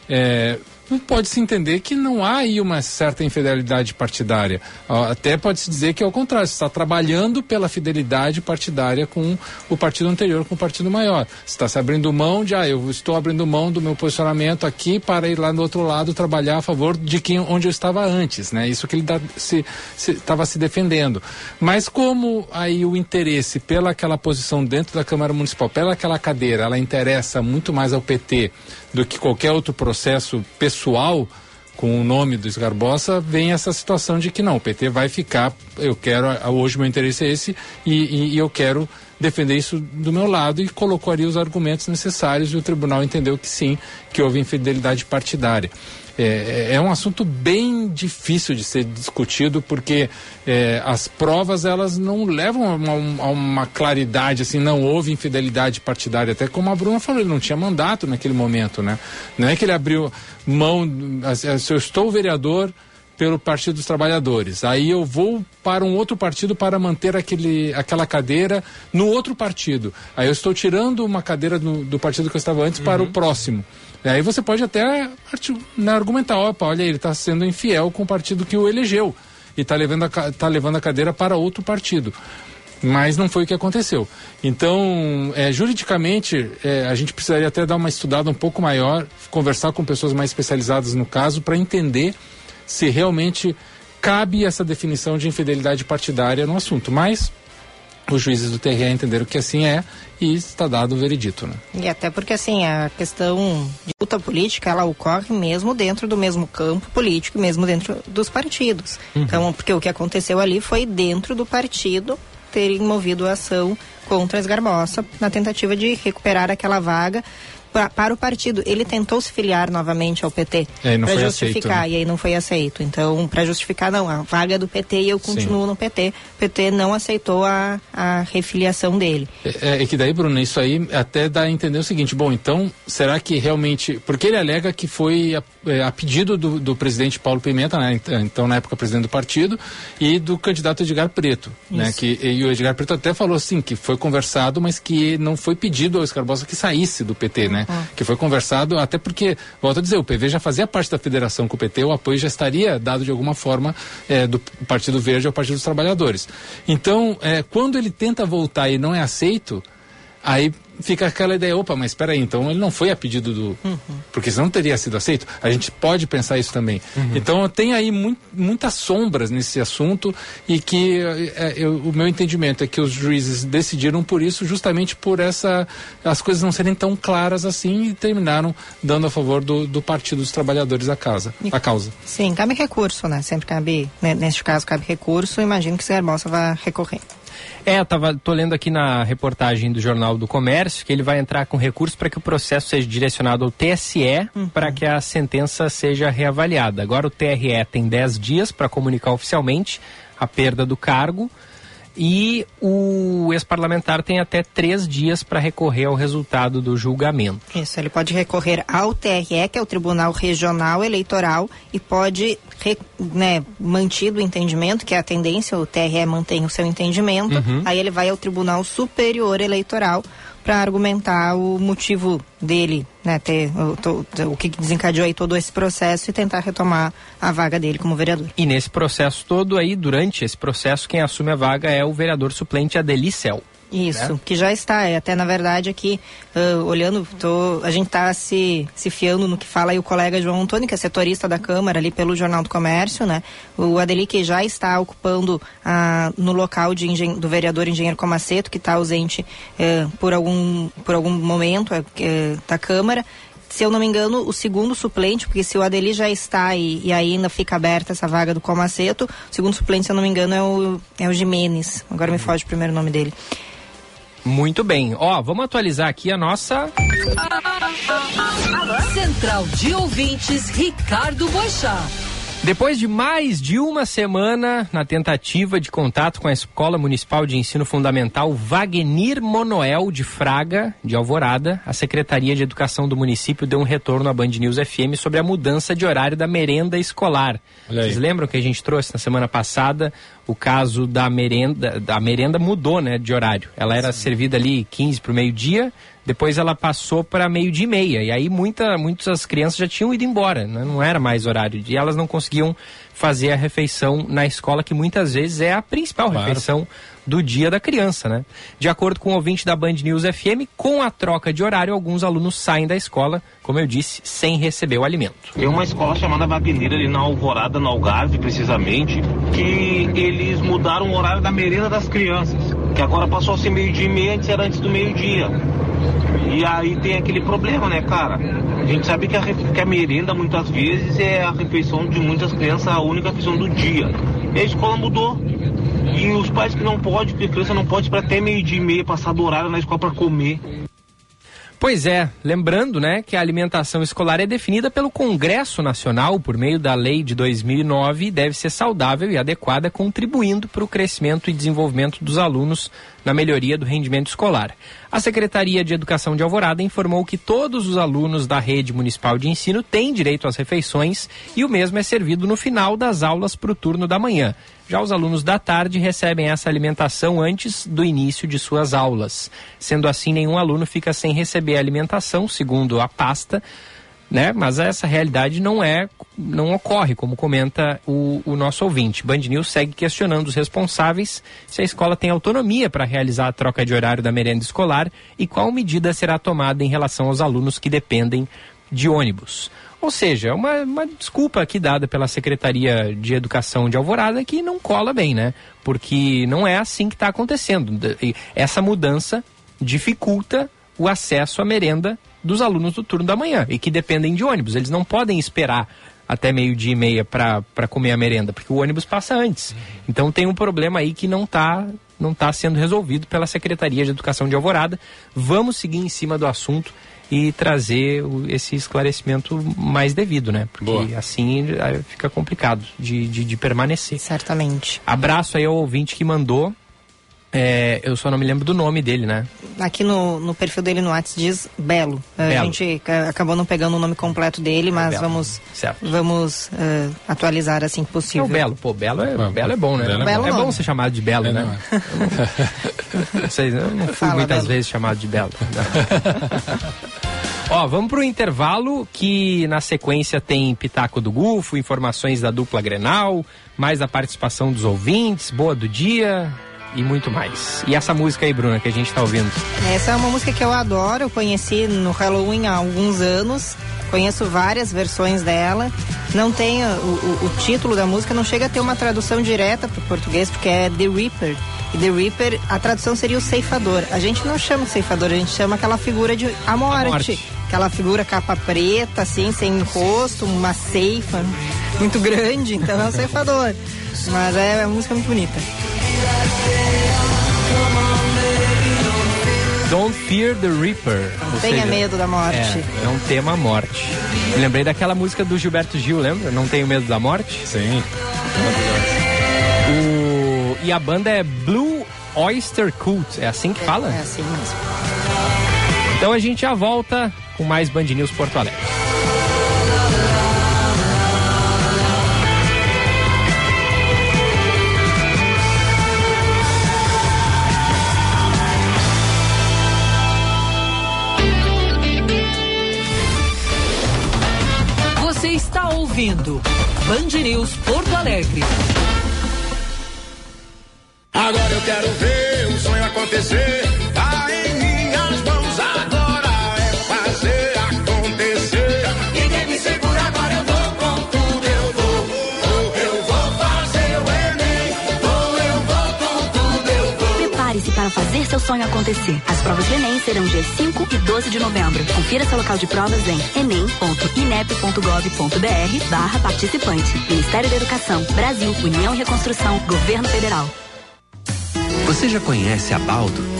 é, pode-se entender que não há aí uma certa infidelidade partidária. Até pode-se dizer que é o contrário, você está trabalhando pela fidelidade partidária com o partido anterior, com o partido maior. Você está se abrindo mão de, ah, eu estou abrindo mão do meu posicionamento aqui para ir lá do outro lado trabalhar a favor de quem onde eu estava antes, né? Isso que ele estava se, se, se defendendo. Mas como aí o interesse pela aquela posição dentro da Câmara Municipal, pela aquela cadeira, ela interessa muito mais ao PT do que qualquer outro processo pessoal com o nome do Esgarbosa, vem essa situação de que não, o PT vai ficar, eu quero, hoje meu interesse é esse e, e, e eu quero defender isso do meu lado e colocou ali os argumentos necessários e o tribunal entendeu que sim, que houve infidelidade partidária. É, é, é um assunto bem difícil de ser discutido porque é, as provas elas não levam a uma, a uma, claridade assim não houve infidelidade partidária até como a Bruna falou ele não tinha mandato naquele momento né não é que ele abriu mão se eu estou vereador pelo Partido dos Trabalhadores. Aí eu vou para um outro partido para manter aquele, aquela cadeira no outro partido. Aí eu estou tirando uma cadeira do, do partido que eu estava antes uhum. para o uhum. próximo. Aí você pode até né, argumentar, opa, olha, ele está sendo infiel com o partido que o elegeu e está levando, a, tá levando a cadeira para outro partido. Mas não foi o que aconteceu. Então, é, juridicamente, é, a gente precisaria até dar uma estudada um pouco maior, conversar com pessoas mais especializadas no caso, para entender se realmente cabe essa definição de infidelidade partidária no assunto. Mas os juízes do TRE entenderam que assim é e está dado o veredito, né? E até porque assim, a questão de luta política, ela ocorre mesmo dentro do mesmo campo político, mesmo dentro dos partidos. Uhum. Então, porque o que aconteceu ali foi dentro do partido terem movido a ação contra as Garbosa na tentativa de recuperar aquela vaga pra, para o partido. Ele tentou se filiar novamente ao PT É, para justificar aceito, né? e aí não foi aceito. Então, para justificar não, a vaga é do PT e eu continuo no PT. O PT não aceitou a, a refiliação dele. É, é que daí, Bruno, isso aí até dá a entender o seguinte: bom, então, será que realmente. Porque ele alega que foi a, é, a pedido do, do presidente Paulo Pimenta, né, ent- então na época presidente do partido, e do candidato Edgar Preto. Né, que, e o Edgar Preto até falou assim: que foi conversado, mas que não foi pedido ao Escarbosa que saísse do PT, né? Que foi conversado, até porque, volto a dizer, o PV já fazia parte da federação com o PT, o apoio já estaria dado de alguma forma é, do Partido Verde ao Partido dos Trabalhadores. Então, é, quando ele tenta voltar e não é aceito, aí fica aquela ideia, opa, mas espera aí, então ele não foi a pedido do... Porque senão não teria sido aceito. A gente pode pensar isso também. Então tem aí mui- muitas sombras nesse assunto e que é, eu- o meu entendimento é que os juízes decidiram por isso, justamente por essa... as coisas não serem tão claras assim e terminaram dando a favor do, do Partido dos Trabalhadores a, casa, a causa. Sim, cabe recurso, né? Sempre cabe, né, neste caso, cabe recurso. Imagino que o Barbosa vai recorrer. É, eu tava, tô lendo aqui na reportagem do Jornal do Comércio que ele vai entrar com recurso para que o processo seja direcionado ao TSE para que a sentença seja reavaliada. Agora o TRE tem 10 dias para comunicar oficialmente a perda do cargo e o ex-parlamentar tem até três dias para recorrer ao resultado do julgamento. Isso, ele pode recorrer ao TRE, que é o Tribunal Regional Eleitoral, e pode, né, mantido o entendimento, que é a tendência, o TRE mantém o seu entendimento, Uhum. aí ele vai ao Tribunal Superior Eleitoral para argumentar o motivo dele, né, ter o, to- o que desencadeou aí todo esse processo e tentar retomar a vaga dele como vereador. E nesse processo todo aí, durante esse processo, quem assume a vaga é o vereador suplente Adelicel. Isso, né? que já está. É, até na verdade aqui, ah, olhando, tô, a gente está se, se fiando no que fala aí o colega João Antônio, que é setorista da Câmara ali pelo Jornal do Comércio, né? O Adeli que já está ocupando ah, no local engen- do vereador engenheiro Comaceto, que está ausente eh, por, algum, por algum momento eh, eh, da Câmara. Se eu não me engano, o segundo suplente, porque se o Adeli já está e, e ainda fica aberta essa vaga do Comaceto, o segundo suplente, se eu não me engano, é o, é o Jimenez. Agora me foge o primeiro nome dele. Muito bem. Ó, vamos atualizar aqui a nossa Central de Ouvintes, Ricardo Boixá. Depois de mais de uma semana na tentativa de contato com a Escola Municipal de Ensino Fundamental Wagner Monoel de Fraga, de Alvorada, a Secretaria de Educação do município deu um retorno à Band News FM sobre a mudança de horário da merenda escolar. Vocês lembram que a gente trouxe na semana passada o caso da merenda? Da merenda mudou, né, de horário. Ela era servida ali 15 para o meio-dia, depois ela passou para meio-dia e meia. E aí muita, muitas crianças já tinham ido embora, né? não era mais horário. E elas não conseguiam fazer a refeição na escola, que muitas vezes é a principal Claro. refeição do dia da criança, né? De acordo com o ouvinte da Band News FM, com a troca de horário, alguns alunos saem da escola, como eu disse, sem receber o alimento. Tem uma escola chamada Wagner ali na Alvorada, no Algarve, precisamente, que eles mudaram o horário da merenda das crianças, que agora passou a ser meio-dia e meia, antes era antes do meio-dia. E aí tem aquele problema, né, cara? A gente sabe que a, que a merenda muitas vezes é a refeição de muitas crianças, a única refeição do dia. E a escola mudou. E os pais que não podem, porque a criança não pode para até meio-dia e meia passar do horário na escola para comer. Pois é, lembrando, né, que a alimentação escolar é definida pelo Congresso Nacional por meio da lei de 2009 e deve ser saudável e adequada, contribuindo para o crescimento e desenvolvimento dos alunos na melhoria do rendimento escolar. A Secretaria de Educação de Alvorada informou que todos os alunos da rede municipal de ensino têm direito às refeições e o mesmo é servido no final das aulas para o turno da manhã. Já os alunos da tarde recebem essa alimentação antes do início de suas aulas. Sendo assim, nenhum aluno fica sem receber alimentação, segundo a pasta, né? Mas essa realidade não é, não ocorre, como comenta o, o nosso ouvinte. Band News segue questionando os responsáveis se a escola tem autonomia para realizar a troca de horário da merenda escolar e qual medida será tomada em relação aos alunos que dependem de ônibus. Ou seja, é uma, uma desculpa aqui dada pela Secretaria de Educação de Alvorada que não cola bem, né? Porque não é assim que está acontecendo. Essa mudança dificulta o acesso à merenda dos alunos do turno da manhã e que dependem de ônibus. Eles não podem esperar até meio-dia e meia para comer a merenda, porque o ônibus passa antes. Então tem um problema aí que não está não tá sendo resolvido pela Secretaria de Educação de Alvorada. Vamos seguir em cima do assunto e trazer o, esse esclarecimento mais devido, né? Porque Boa. assim aí fica complicado de, de, de permanecer. Certamente. Abraço aí ao ouvinte que mandou. É, eu só não me lembro do nome dele, né? Aqui no, no perfil dele no WhatsApp diz Belo. A Belo. gente ca- acabou não pegando o nome completo dele, mas Belo. vamos, Certo. vamos eh, atualizar assim que É possível. o Belo. Pô, Belo é, Belo é bom, né? Belo é Belo é bom ser chamado de Belo, né? *laughs* Não sei, eu não fui Fala, muitas Belo. vezes chamado de Belo. *laughs* Ó, vamos pro intervalo que na sequência tem Pitaco do Gufo, informações da dupla Grenal, mais a participação dos ouvintes, boa do dia e muito mais. E essa música aí, Bruna, que a gente tá ouvindo. Essa é uma música que eu adoro, eu conheci no Halloween há alguns anos. Conheço várias versões dela. Não tem o, o- o título da música, não chega a ter uma tradução direta para o português, porque é The Reaper. E The Reaper, a tradução seria o ceifador. A gente não chama de ceifador, a gente chama aquela figura de a morte. morte. Aquela figura capa preta, assim, sem rosto, uma ceifa muito grande, então é o ceifador. Mas é uma música muito bonita. Don't Fear the Reaper. Ou Tenha medo da morte. É, é um tema morte. Me lembrei daquela música do Gilberto Gil, lembra? Não tenho medo da morte? Sim. O... E a banda é Blue Oyster Cult. É assim que fala? É assim mesmo. Então a gente já volta com mais Band News Porto Alegre. Ouvindo Band News Porto Alegre. Agora eu quero ver o sonho acontecer. Tá em seu sonho acontecer. As provas do Enem serão dias 5 e 12 de novembro. Confira seu local de provas em enem.inep.gov.br barra participante. Ministério da Educação, Brasil, União e Reconstrução, Governo Federal. Você já conhece a Baldo?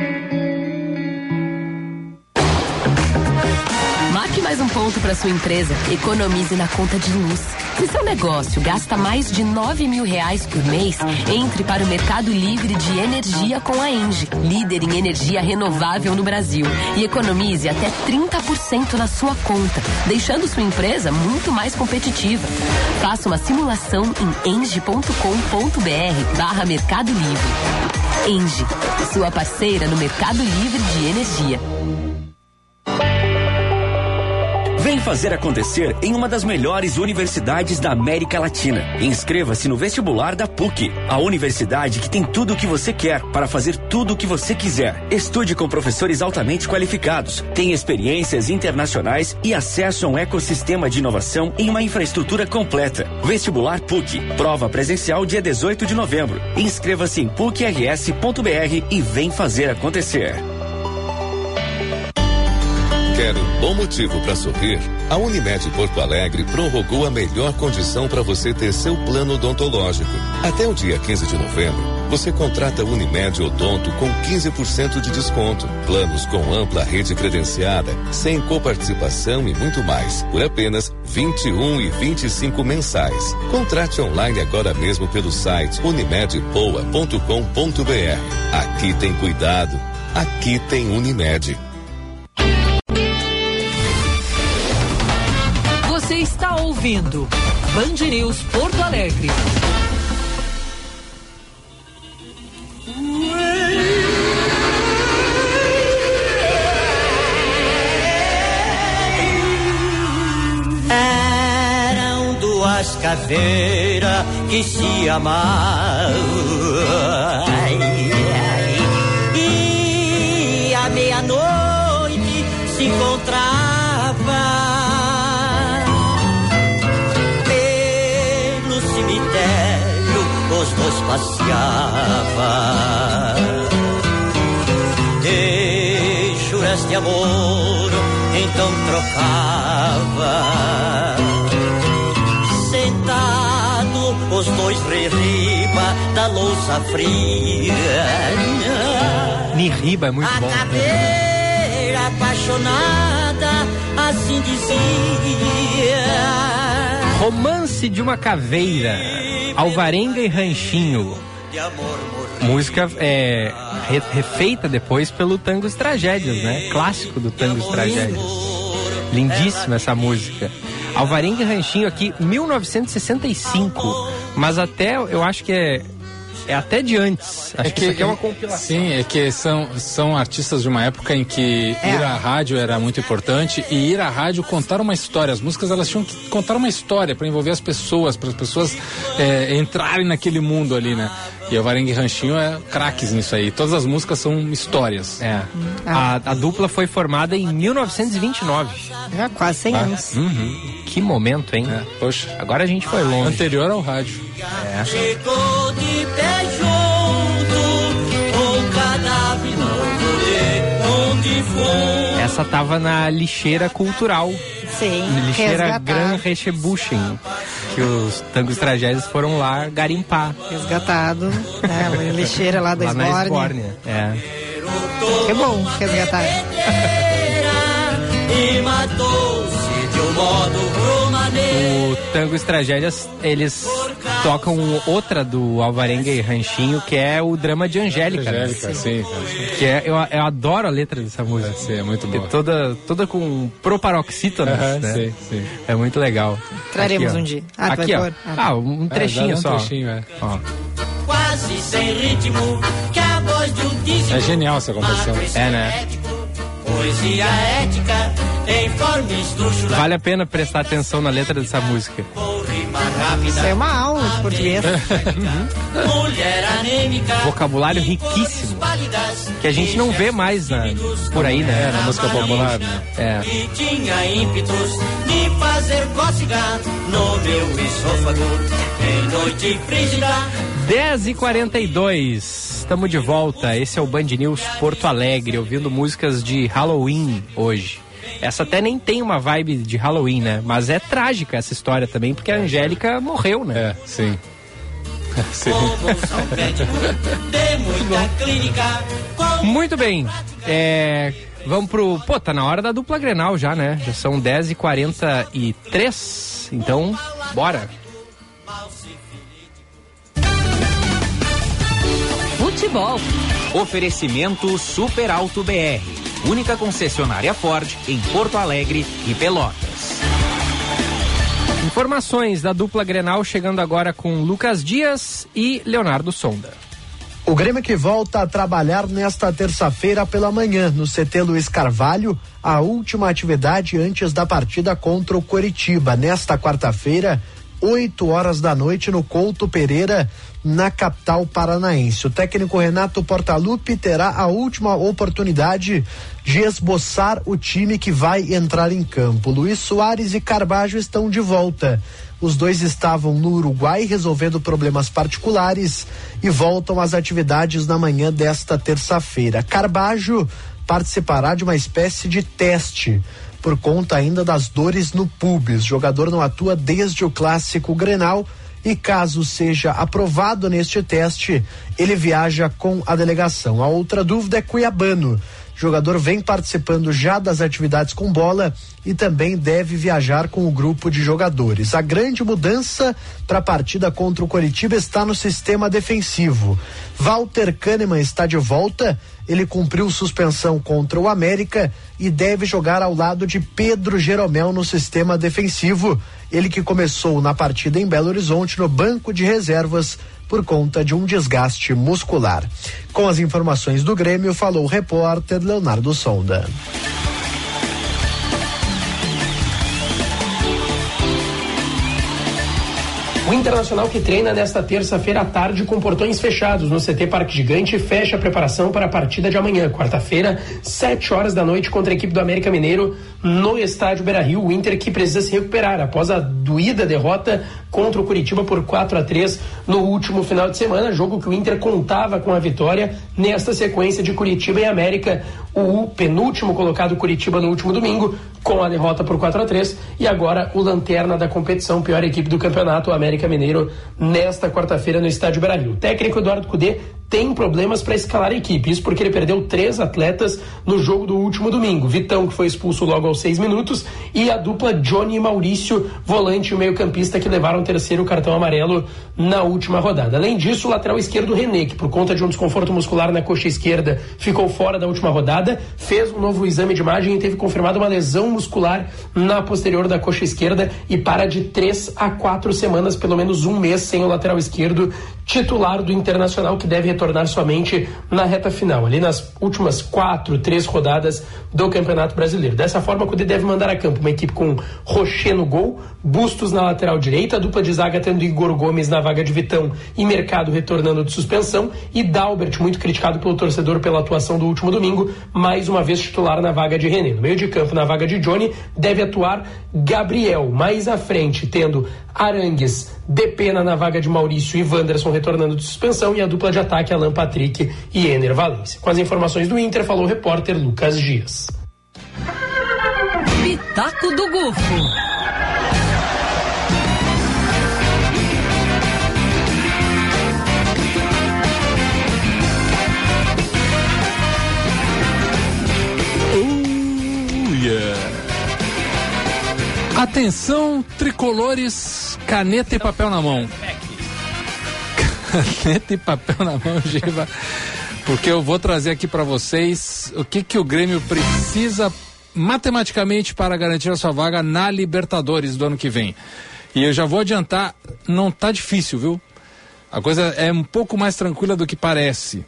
Ponto para sua empresa. Economize na conta de luz. Se seu negócio gasta mais de 9 mil reais por mês, entre para o Mercado Livre de Energia com a Engie, líder em energia renovável no Brasil. E economize até 30% na sua conta, deixando sua empresa muito mais competitiva. Faça uma simulação em engie.com.br barra Mercado Livre. Engie, sua parceira no Mercado Livre de Energia. Fazer acontecer em uma das melhores universidades da América Latina. Inscreva-se no vestibular da PUC, a universidade que tem tudo o que você quer para fazer tudo o que você quiser. Estude com professores altamente qualificados, tem experiências internacionais e acesso a um ecossistema de inovação em uma infraestrutura completa. Vestibular PUC, prova presencial dia 18 de novembro. Inscreva-se em pucrs.br e vem fazer acontecer. Quer um bom motivo para sorrir? A Unimed Porto Alegre prorrogou a melhor condição para você ter seu plano odontológico. Até o dia 15 de novembro, você contrata Unimed Odonto com 15% de desconto. Planos com ampla rede credenciada, sem coparticipação e muito mais, por apenas 21 e 25 mensais. Contrate online agora mesmo pelo site unimedpoa.com.br. Aqui tem cuidado, aqui tem Unimed. Está ouvindo Band News Porto Alegre. Eram duas caveiras que se amavam. Dois passeavam. De juras de amor, então trocava. Sentado, os dois riba da louça fria. Nirriba é muito bom. Caveira apaixonada, assim dizia. Romance de uma caveira. Alvarenga e Ranchinho. Música é, re- refeita depois pelo Tangos Tragédias, né? Clássico do Tangos Tragédias. Lindíssima essa música. Alvarenga e Ranchinho aqui, 1965. Mas até, eu acho que é, é até de antes. Acho que, isso aqui é uma compilação. Sim, é que são, são artistas de uma época em que ir à rádio era muito importante e ir à rádio contar uma história. As músicas elas tinham que contar uma história para envolver as pessoas, para as pessoas é, entrarem naquele mundo ali, né? E o Varengue Ranchinho é craques nisso aí. Todas as músicas são histórias. É. A, a dupla foi formada em 1929. Já quase 100 Ah, anos. Uhum. Que momento, hein? poxa. Agora a gente foi longe. Anterior ao rádio. É. Chegou de pé junto, com cadáver não onde foi. Essa tava na lixeira cultural. Sim, Lixeira. Gran Rechebuchen. Que os tangos tragédias foram lá garimpar. Resgatado. né, a lixeira lá da lá na Esbórnia. Esbórnia. É. Que bom resgatar. E matou-se de um modo romanesco. O Tangos Tragédias, eles tocam outra do Alvarenga e Ranchinho, que é o drama de Angélica. né? Angélica, sim. Que é, eu, eu adoro a letra dessa música. Sim, é muito É boa. toda, toda com proparoxítonas, Aham, né? sim, sim. É muito legal. Traremos Aqui, um dia. Ah, Aqui, ó. Ah, Ah, um trechinho É, um só. trechinho, é. Ó. Quase sem ritmo, que a voz um. É genial essa composição. É, né? Poesia ética, em forma estrúxula. Vale a pena prestar atenção na letra dessa música. Isso é uma aula de português. Mulher anêmica. Vocabulário riquíssimo. Que a gente não vê mais na, por aí, né? É, na música popular, né? É. E tinha ímpetos de fazer cócega no meu esôfago. Em noite frígida. 10 e 42 estamos de volta. Esse é o Band News Porto Alegre, ouvindo músicas de Halloween hoje. Essa até nem tem uma vibe de Halloween, né? Mas é trágica essa história também, porque a Angélica morreu, né? É, sim. *laughs* sim. Muito bem. É, vamos pro. Pô, tá na hora da dupla Grenal já, né? Já são 10 e 43 Então, bora. Futebol. Oferecimento Super Alto BR. Única concessionária Ford em Porto Alegre e Pelotas. Informações da dupla Grenal chegando agora com Lucas Dias e Leonardo Sonda. O Grêmio que volta a trabalhar nesta terça-feira pela manhã no CT Luiz Carvalho, a última atividade antes da partida contra o Coritiba. Nesta quarta-feira, 8 horas da noite, no Couto Pereira, na capital paranaense. O técnico Renato Portaluppi terá a última oportunidade de esboçar o time que vai entrar em campo. Luiz Soares e Carbajo estão de volta. Os dois estavam no Uruguai resolvendo problemas particulares e voltam às atividades na manhã desta terça-feira. Carbajo participará de uma espécie de teste por conta ainda das dores no pubis. O jogador não atua desde o clássico Grenal e caso seja aprovado neste teste, ele viaja com a delegação. A outra dúvida é Cuiabano. Jogador vem participando já das atividades com bola e também deve viajar com o grupo de jogadores. A grande mudança para a partida contra o Coritiba está no sistema defensivo. Walter Kahneman está de volta. Ele cumpriu suspensão contra o América e deve jogar ao lado de Pedro Jeromel no sistema defensivo. Ele que começou na partida em Belo Horizonte no banco de reservas por conta de um desgaste muscular. Com as informações do Grêmio, falou o repórter Leonardo Sonda. O Internacional que treina nesta terça-feira à tarde com portões fechados no CT Parque Gigante fecha a preparação para a partida de amanhã, quarta-feira, 7 horas da noite contra a equipe do América Mineiro no estádio Beira-Rio. O Inter que precisa se recuperar após a doída derrota contra o Curitiba por 4 a 3 no último final de semana, jogo que o Inter contava com a vitória nesta sequência de Curitiba e América. O penúltimo colocado Curitiba no último domingo com a derrota por 4 a 3 e agora o lanterna da competição, pior equipe do campeonato, o América Mineiro, nesta quarta-feira no estádio Beira-Rio. Técnico Eduardo Cudê tem problemas para escalar a equipe. Isso porque ele perdeu três atletas no jogo do último domingo. Vitão, que foi expulso logo aos seis minutos, e a dupla Johnny e Maurício, volante e meio-campista, que levaram o terceiro cartão amarelo na última rodada. Além disso, o lateral esquerdo René, que por conta de um desconforto muscular na coxa esquerda ficou fora da última rodada, fez um novo exame de imagem e teve confirmado uma lesão muscular na posterior da coxa esquerda e para de três a quatro semanas, pelo menos um mês, sem o lateral esquerdo titular do Internacional, que deve retornar somente na reta final, ali nas últimas quatro, três rodadas do Campeonato Brasileiro. Dessa forma, o Cudê deve mandar a campo uma equipe com Rocher no gol, Bustos na lateral direita, a dupla de zaga tendo Igor Gomes na vaga de Vitão e Mercado retornando de suspensão, e Dalbert, muito criticado pelo torcedor pela atuação do último domingo, mais uma vez titular na vaga de René. No meio de campo, na vaga de Johnny, deve atuar Gabriel, mais à frente, tendo Arangues, Depena na vaga de Maurício e Wanderson retornando de suspensão e a dupla de ataque Alan Patrick e Ener Valência. Com as informações do Inter, falou o repórter Lucas Dias. Pitaco do Gufo. Atenção, tricolores, caneta e papel na mão. Caneta e papel na mão, Giba. Porque eu vou trazer aqui para vocês o que, que o Grêmio precisa matematicamente para garantir a sua vaga na Libertadores do ano que vem. E eu já vou adiantar, não tá difícil, viu? A coisa é um pouco mais tranquila do que parece.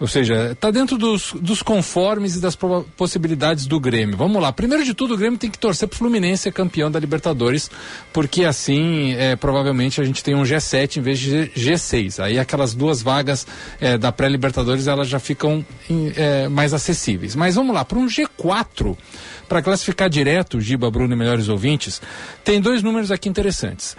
Ou seja, está dentro dos, dos conformes e das possibilidades do Grêmio. Vamos lá. Primeiro de tudo, o Grêmio tem que torcer para o Fluminense ser campeão da Libertadores, porque assim, é, provavelmente, a gente tem um G7 em vez de G6. Aí aquelas duas vagas é, da pré-Libertadores, elas já ficam é, mais acessíveis. Mas vamos lá, para um G4, para classificar direto, Giba, Bruno e melhores ouvintes, tem dois números aqui interessantes.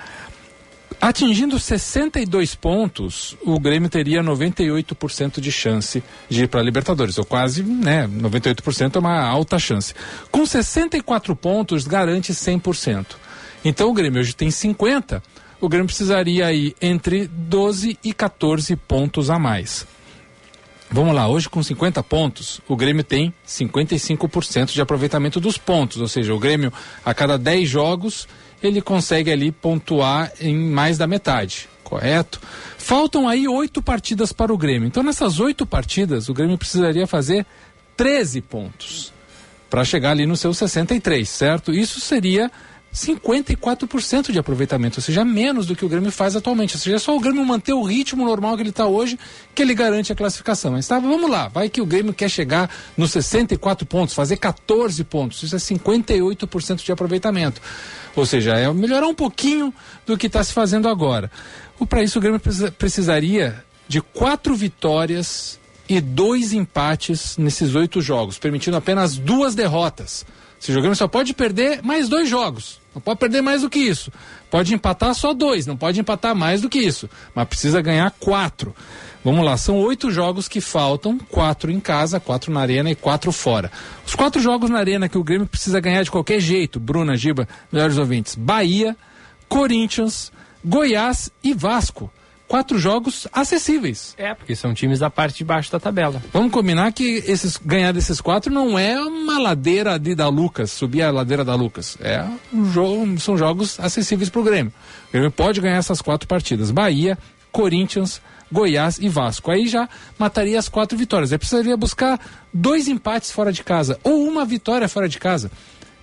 Atingindo 62 pontos, o Grêmio teria 98% de chance de ir para a Libertadores. Ou quase, né? 98% é uma alta chance. Com 64 pontos, garante 100%. Então o Grêmio hoje tem 50. O Grêmio precisaria ir entre 12 e 14 pontos a mais. Vamos lá, hoje com 50 pontos, o Grêmio tem 55% de aproveitamento dos pontos, ou seja, o Grêmio a cada 10 jogos ele consegue ali pontuar em mais da metade, correto? Faltam aí oito partidas para o Grêmio. Então, nessas oito partidas, o Grêmio precisaria fazer 13 pontos para chegar ali no seu 63, certo? Isso seria 54% de aproveitamento, ou seja, menos do que o Grêmio faz atualmente. Ou seja, é só o Grêmio manter o ritmo normal que ele está hoje que ele garante a classificação. Mas tá, vamos lá, vai que o Grêmio quer chegar nos 64 pontos, fazer 14 pontos, isso é 58% de aproveitamento. Ou seja, é melhorar um pouquinho do que está se fazendo agora. Para isso, o Grêmio precisaria de quatro vitórias e dois empates nesses oito jogos, permitindo apenas duas derrotas. Se o Grêmio só pode perder mais dois jogos. Não pode perder mais do que isso. Pode empatar só dois, não pode empatar mais do que isso. Mas precisa ganhar quatro. Vamos lá, são oito jogos que faltam, quatro em casa, quatro na arena e quatro fora. Os quatro jogos na arena que o Grêmio precisa ganhar de qualquer jeito, Bruna, Giba, melhores ouvintes, Bahia, Corinthians, Goiás e Vasco. Quatro jogos acessíveis. É, porque são times da parte de baixo da tabela. Vamos combinar que esses, ganhar desses quatro não é uma ladeira de da Lucas, subir a ladeira da Lucas. É um jogo, são jogos acessíveis para o Grêmio. O Grêmio pode ganhar essas quatro partidas. Bahia, Corinthians, Goiás e Vasco. Aí já mataria as quatro vitórias. Aí precisaria buscar dois empates fora de casa ou uma vitória fora de casa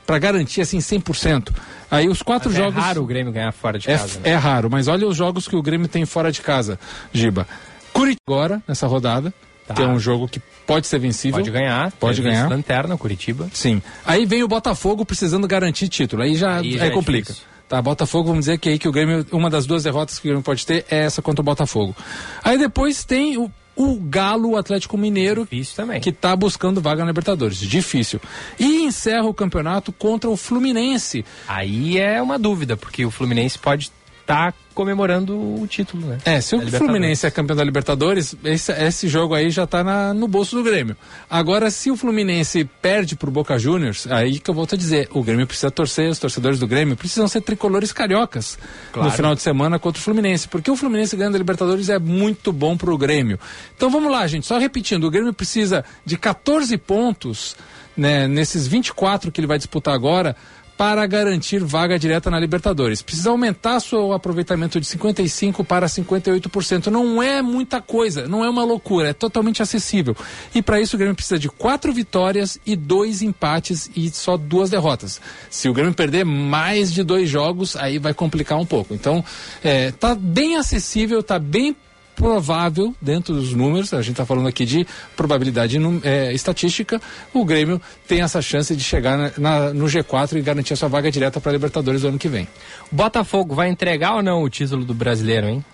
para garantir assim 100%. Aí os quatro Mas jogos É raro o Grêmio ganhar fora de é, casa. né? é raro, mas olha os jogos que o Grêmio tem fora de casa, Giba. Curitiba agora nessa rodada, Tá. que é um jogo que pode ser vencível. Pode ganhar. Pode ganhar. Lanterna, Curitiba. Sim. Aí vem o Botafogo precisando garantir título. Aí já, Aí já aí é complica. difícil. Tá, Botafogo, vamos dizer que aí que o Grêmio, uma das duas derrotas que o Grêmio pode ter é essa contra o Botafogo. Aí depois tem o, o Galo o Atlético Mineiro, também. que está buscando vaga na Libertadores. Difícil. E encerra o campeonato contra o Fluminense. Aí é uma dúvida, porque o Fluminense pode estar comemorando o título, né? É, se o. Fluminense é campeão da Libertadores, esse, esse jogo aí já tá na- no bolso do Grêmio. Agora, se o Fluminense perde pro Boca Juniors, aí que eu volto a dizer, o Grêmio precisa torcer, os torcedores do Grêmio precisam ser tricolores cariocas Claro. no final de semana contra o Fluminense, porque o Fluminense ganhando a Libertadores é muito bom pro Grêmio. Então vamos lá, gente, só repetindo, o Grêmio precisa de 14 pontos, né, nesses 24 que ele vai disputar agora, para garantir vaga direta na Libertadores. Precisa aumentar seu aproveitamento de 55% para 58%. Não é muita coisa, não é uma loucura, é totalmente acessível. E para isso o Grêmio precisa de quatro vitórias e dois empates e só duas derrotas. Se o Grêmio perder mais de dois jogos, aí vai complicar um pouco. Então, é, tá bem acessível, tá bem provável dentro dos números, a gente está falando aqui de probabilidade é, estatística, o Grêmio tem essa chance de chegar na- na- no G4 e garantir a sua vaga direta para a Libertadores do ano que vem. Botafogo vai entregar ou não o título do brasileiro, hein?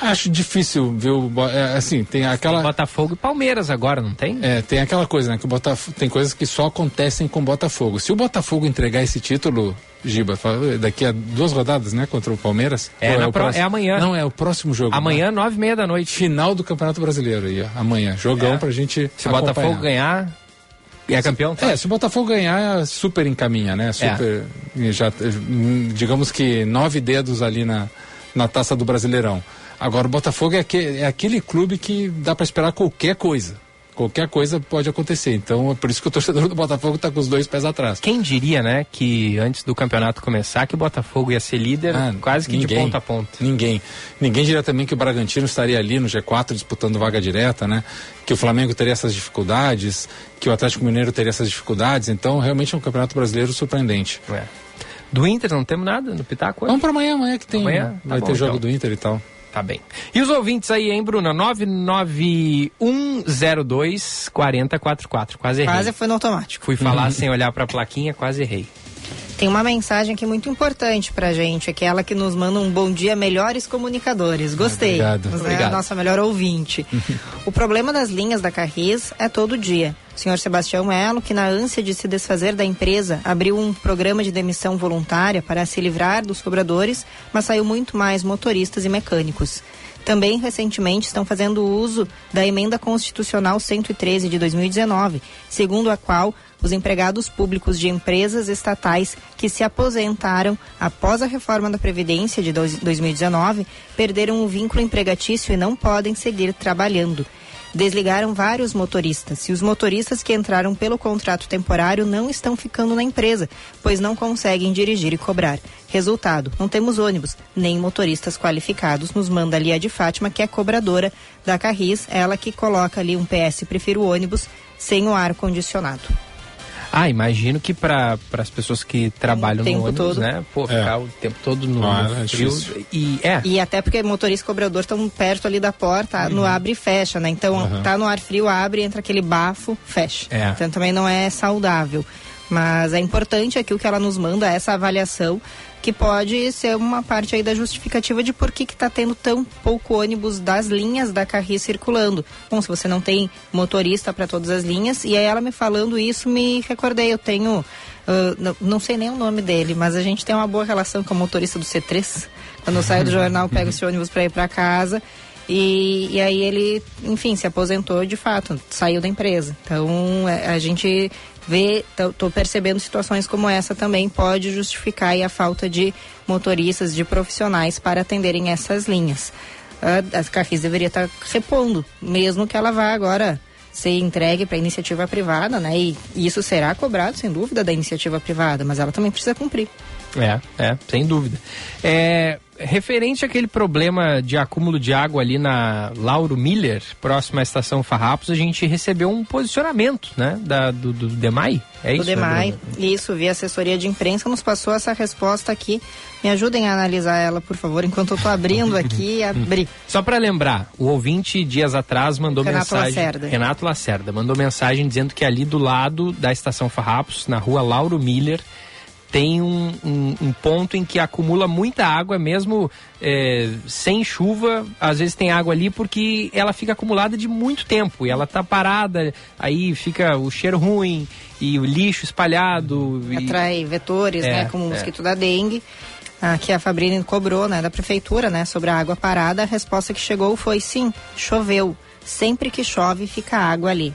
Acho difícil ver o. Bo- é, assim, tem aquela. Botafogo e Palmeiras agora, não tem? É, tem aquela coisa, né? Que o Botafogo, tem coisas que só acontecem com o Botafogo. Se o Botafogo entregar esse título, Giba, daqui a duas rodadas, né? Contra o Palmeiras. É, na o pro- é amanhã. Não, é o próximo jogo. Amanhã, né? nove e meia da noite. Final do Campeonato Brasileiro aí, ó, amanhã. Jogão É. pra gente. Se o Botafogo ganhar, é campeão? tá? É, se o Botafogo ganhar, super encaminha, né? Super. Já, hum, digamos que nove dedos ali na, na taça do Brasileirão. Agora, o Botafogo é aquele, é aquele clube que dá para esperar qualquer coisa. Qualquer coisa pode acontecer. Então, é por isso que o torcedor do Botafogo tá com os dois pés atrás. Quem diria, né, que antes do campeonato começar, que o Botafogo ia ser líder Ah, quase que de ninguém. ponta a ponta. Ninguém. Ninguém diria também que o Bragantino estaria ali no G4 disputando vaga direta, né? Que o Flamengo teria essas dificuldades, que o Atlético Mineiro teria essas dificuldades. Então, realmente é um campeonato brasileiro surpreendente. É. Do Inter não temos nada no Pitaco? hoje? Vamos para amanhã, amanhã que tem. Amanhã? Tá Vai bom, ter jogo então. do Inter e tal. Tá bem. E os ouvintes aí, hein, Bruna? 99102 4044. Quase errei. Quase foi no automático. Fui falar sem olhar pra plaquinha, quase errei. Tem uma mensagem aqui muito importante pra gente, aquela que nos manda um bom dia, melhores comunicadores. Gostei. Obrigado. Você é Obrigado. nossa melhor ouvinte. *laughs* o problema das linhas da Carris é todo dia. O senhor Sebastião Melo, que na ânsia de se desfazer da empresa, abriu um programa de demissão voluntária para se livrar dos cobradores, mas saiu muito mais motoristas e mecânicos. Também, recentemente, estão fazendo uso da emenda constitucional 113 de 2019, segundo a qual os empregados públicos de empresas estatais que se aposentaram após a reforma da Previdência de dois- 2019 perderam o vínculo empregatício e não podem seguir trabalhando. Desligaram vários motoristas e os motoristas que entraram pelo contrato temporário não estão ficando na empresa, pois não conseguem dirigir e cobrar. Resultado: não temos ônibus, nem motoristas qualificados, nos manda ali a de Fátima, que é cobradora da Carris, ela que coloca ali um PS Prefiro ônibus sem o ar condicionado. Ah, imagino que para as pessoas que trabalham tempo no ônibus, todo. né? Pô, ficar o tempo todo no, Ah, no é frio. difícil. e é, E até porque motorista e cobrador estão perto ali da porta, no abre e fecha, né? Então, Uhum. tá no ar frio, abre, entra aquele bafo, fecha. É. Então também não é saudável. Mas é importante aqui o que ela nos manda, essa avaliação, que pode ser uma parte aí da justificativa de por que está tendo tão pouco ônibus das linhas da Carris circulando. Bom, se você não tem motorista para todas as linhas, e aí ela me falando isso, me recordei, eu tenho, ah, não, não sei nem o nome dele, mas a gente tem uma boa relação com o motorista do C3. Quando eu saio do jornal, *laughs* pego esse ônibus para ir para casa. E, e aí ele, enfim, se aposentou de fato, saiu da empresa. Então é, a gente tô, tô percebendo situações como essa também pode justificar a falta de motoristas, de profissionais para atenderem essas linhas. a, a Carris deveria estar repondo, mesmo que ela vá agora ser entregue para iniciativa privada, né? E, e isso será cobrado, sem dúvida, da iniciativa privada, mas ela também precisa cumprir. É, é, sem dúvida. É, referente àquele problema de acúmulo de água ali na Lauro Miller, próxima à estação Farrapos, a gente recebeu um posicionamento, né, da, do, do DEMAI, é do isso? né, DEMAI, Bruna? isso, via assessoria de imprensa, nos passou essa resposta aqui. Me ajudem a analisar ela, por favor, enquanto eu tô abrindo *laughs* aqui, abrir. Só para lembrar, o ouvinte dias atrás mandou Renato mensagem. Lacerda. Renato Lacerda mandou mensagem dizendo que ali do lado da estação Farrapos, na rua Lauro Miller, tem um, um- um ponto em que acumula muita água, mesmo é, sem chuva. Às vezes tem água ali porque ela fica acumulada de muito tempo e ela tá parada, aí fica o cheiro ruim e o lixo espalhado. e- Atrai vetores, É, né, como o é. mosquito da dengue. Ah, que a Fabrini cobrou, né, da prefeitura, né, sobre a água parada. A resposta que chegou foi sim, choveu. Sempre que chove, fica água ali.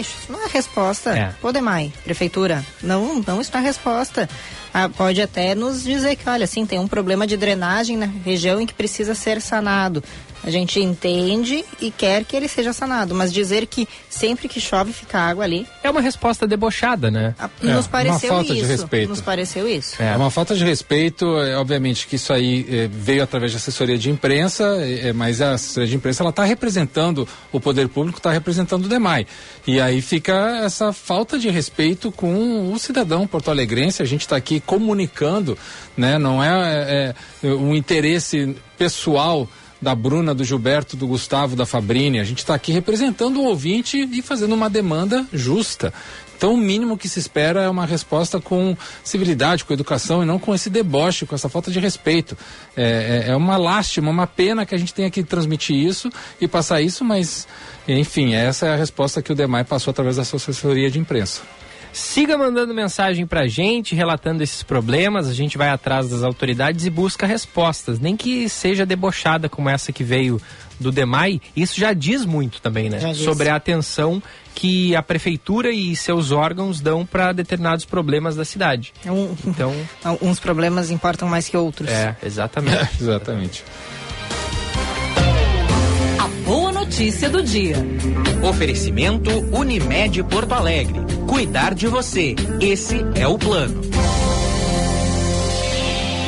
Isso não é resposta. É. Pô, Demai, prefeitura, não, não está resposta. Ah, pode até nos dizer que, olha, sim, tem um problema de drenagem na região em que precisa ser sanado. A gente entende e quer que ele seja sanado, mas dizer que sempre que chove fica água ali, É uma resposta debochada, né? nos É, pareceu uma falta isso. de respeito. Nos pareceu isso. É. uma falta de respeito, é, obviamente que isso aí é, veio através da assessoria de imprensa, é, é, mas a assessoria de imprensa ela está representando o poder público, está representando o DEMAI. E aí fica essa falta de respeito com o cidadão porto-alegrense. A gente está aqui comunicando, né? Não é, é, um interesse pessoal da Bruna, do Gilberto, do Gustavo, da Fabrini. A gente está aqui representando o ouvinte e fazendo uma demanda justa. Então, o mínimo que se espera é uma resposta com civilidade, com educação e não com esse deboche, com essa falta de respeito. É, é- é uma lástima, uma pena que a gente tenha que transmitir isso e passar isso, mas, enfim, essa é a resposta que o DEMAI passou através da sua assessoria de imprensa. Siga mandando mensagem pra gente, relatando esses problemas. A gente vai atrás das autoridades e busca respostas. Nem que seja debochada como essa que veio do DEMAI. Isso já diz muito também, né? Já diz. Sobre a atenção que a prefeitura e seus órgãos dão para determinados problemas da cidade. Um- Então, *laughs* Uns problemas importam mais que outros. é, exatamente. *laughs* exatamente. Notícia do dia. Oferecimento Unimed Porto Alegre. Cuidar de você. Esse é o plano.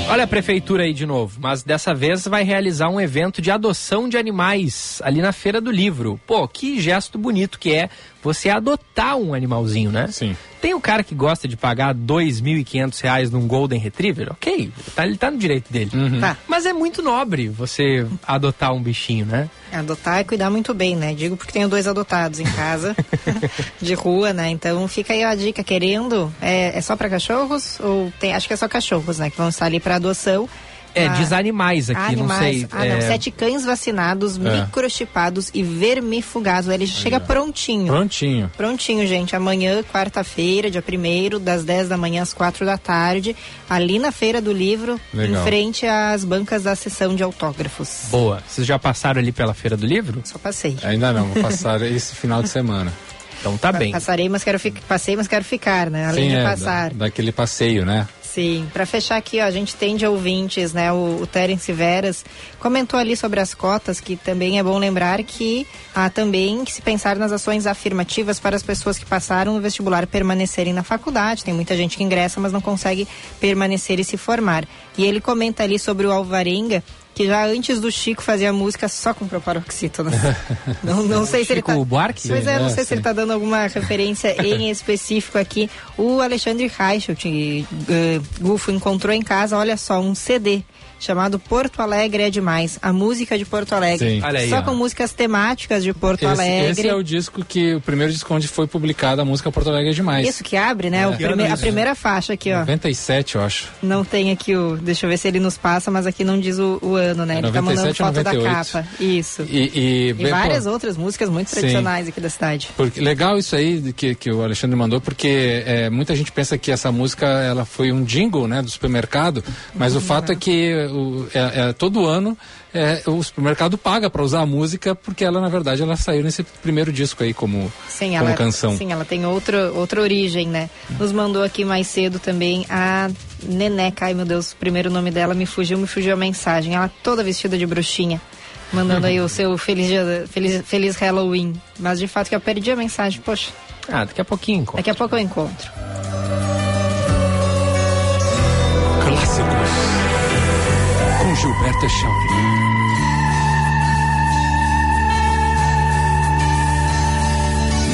Olha a prefeitura aí de novo, mas dessa vez vai realizar um evento de adoção de animais ali na Feira do Livro. Pô, que gesto bonito que é você adotar um animalzinho, né? Sim. Tem o cara que gosta de pagar 2.500 reais num Golden Retriever, ok, tá, ele tá no direito dele. Tá. Mas é muito nobre você adotar um bichinho, né? Adotar é cuidar muito bem, né? Digo porque tenho dois adotados em casa, *laughs* de rua, né? Então fica aí a dica, querendo. É, é só para cachorros? Ou tem. Acho que é só cachorros, né? Que vão estar ali para adoção. É, Ah, diz animais aqui, não Animais. sei. Ah, é, não. Sete cães vacinados, É. microchipados e vermifugados. Ele chega prontinho. Prontinho. Prontinho, gente. Amanhã, quarta-feira, dia 1 das 10 da manhã às 4 da tarde, ali na Feira do Livro, Legal. em frente às bancas da sessão de autógrafos. Boa. Vocês já passaram ali pela Feira do Livro? Só passei. Ainda não, vou *laughs* passar esse final de semana. Então tá bem. Passarei, mas quero ficar. Passei, mas quero ficar, né? Além Sim, de é, passar. da- daquele passeio, né? Sim, para fechar aqui, ó, a gente tem de ouvintes, né? O, o Terence Veras comentou ali sobre as cotas, que também é bom lembrar que há também que se pensar nas ações afirmativas para as pessoas que passaram no vestibular permanecerem na faculdade. Tem muita gente que ingressa, mas não consegue permanecer e se formar. E ele comenta ali sobre o Alvarenga, que já antes do Chico fazia música só com proparoxítona. *laughs* não, não sei se ele tá... Buarque? Pois é, não É, sei se ele tá dando alguma referência *laughs* em específico aqui. O Alexandre Reichelt, uh, Gufo, encontrou em casa, olha só, um CD chamado Porto Alegre é Demais. A música de Porto Alegre. Aí, só ó. com músicas temáticas de Porto Esse, Alegre. esse é o disco que, o primeiro disco onde foi publicada a música Porto Alegre é demais. Isso que abre, né? É. O prime- a primeira faixa aqui, ó. 97, eu acho. Não tem aqui o. Deixa eu ver se ele nos passa, mas aqui não diz o, o ano, né? Ele tá mandando 97 foto da 98. capa. Isso. E, e, E bem, várias pô, outras músicas muito Sim. tradicionais aqui da cidade. Porque, legal isso aí que, que o Alexandre mandou, porque é, muita gente pensa que essa música ela foi um jingle né, do supermercado, mas o fato é que o, é, é, todo ano é, o supermercado paga para usar a música, porque ela, na verdade, ela saiu nesse primeiro disco aí como, Sim, como ela, canção. sim, ela tem outra, outra origem, né? Nos mandou aqui mais cedo também a Neneca. Ai, meu Deus, o primeiro nome dela me fugiu, me fugiu a mensagem. Ela toda vestida de bruxinha. Mandando aí o seu *laughs* feliz, dia, feliz, feliz Halloween. Mas de fato que eu perdi a mensagem, poxa. Ah, daqui a pouquinho encontro. Daqui a pouco eu encontro. Clássicos. Com Gilberto Echauri.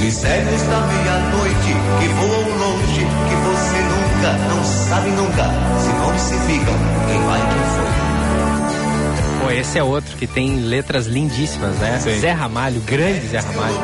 Mistérios da meia-noite que voam longe, que você nunca, não sabe nunca, se vão se ficam, quem vai quem foi. Pô, esse é outro que tem letras lindíssimas, né? Zé Ramalho, grande Zé Ramalho.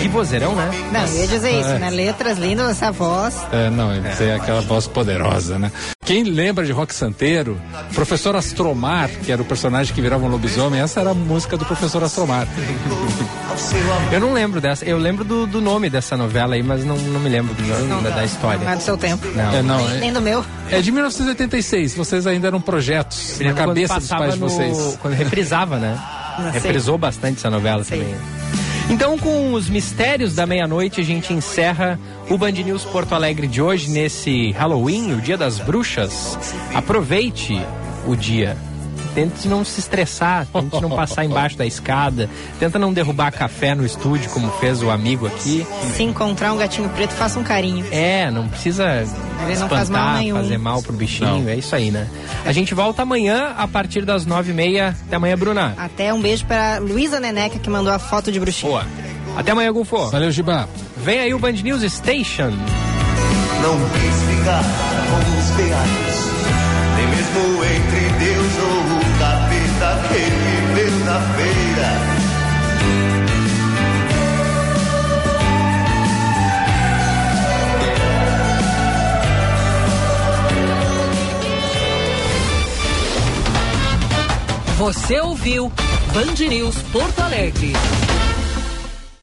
Que vozeirão, né? Não, eu ia dizer isso, É. né? Letras lindas, essa voz. É, não, tem aquela voz poderosa, né? Quem lembra de Rock Santeiro, Professor Astromar, que era o personagem que virava um lobisomem, essa era a música do Professor Astromar. *laughs* Eu não lembro dessa. Eu lembro do, do nome dessa novela aí, mas não, não me lembro do- da, da história. Não é do seu tempo. Não. É, não, Nem, é, nem do meu. é de 1986, vocês ainda eram projetos na cabeça dos pais de no- vocês. Quando reprisava, né? Não, Reprisou bastante essa novela também. Então, com os mistérios da meia-noite, a gente encerra o Band News Porto Alegre de hoje, nesse Halloween, o Dia das Bruxas. Aproveite o dia. Tente não se estressar, tente não passar embaixo da escada, tenta não derrubar café no estúdio, como fez o amigo aqui. Se encontrar um gatinho preto, faça um carinho. É, não precisa Ele não espantar, faz mal nenhum. fazer mal pro bichinho, é isso aí, né? A gente volta amanhã a partir das nove e meia. Até amanhã, Bruna. Até um beijo pra Luísa Neneca, que mandou a foto de bruxinha. Boa. Até amanhã, Gufo. Valeu, Gibá. Vem aí o Band News Station. Não quis ficar com os peados, feira. Você ouviu Band News Porto Alegre.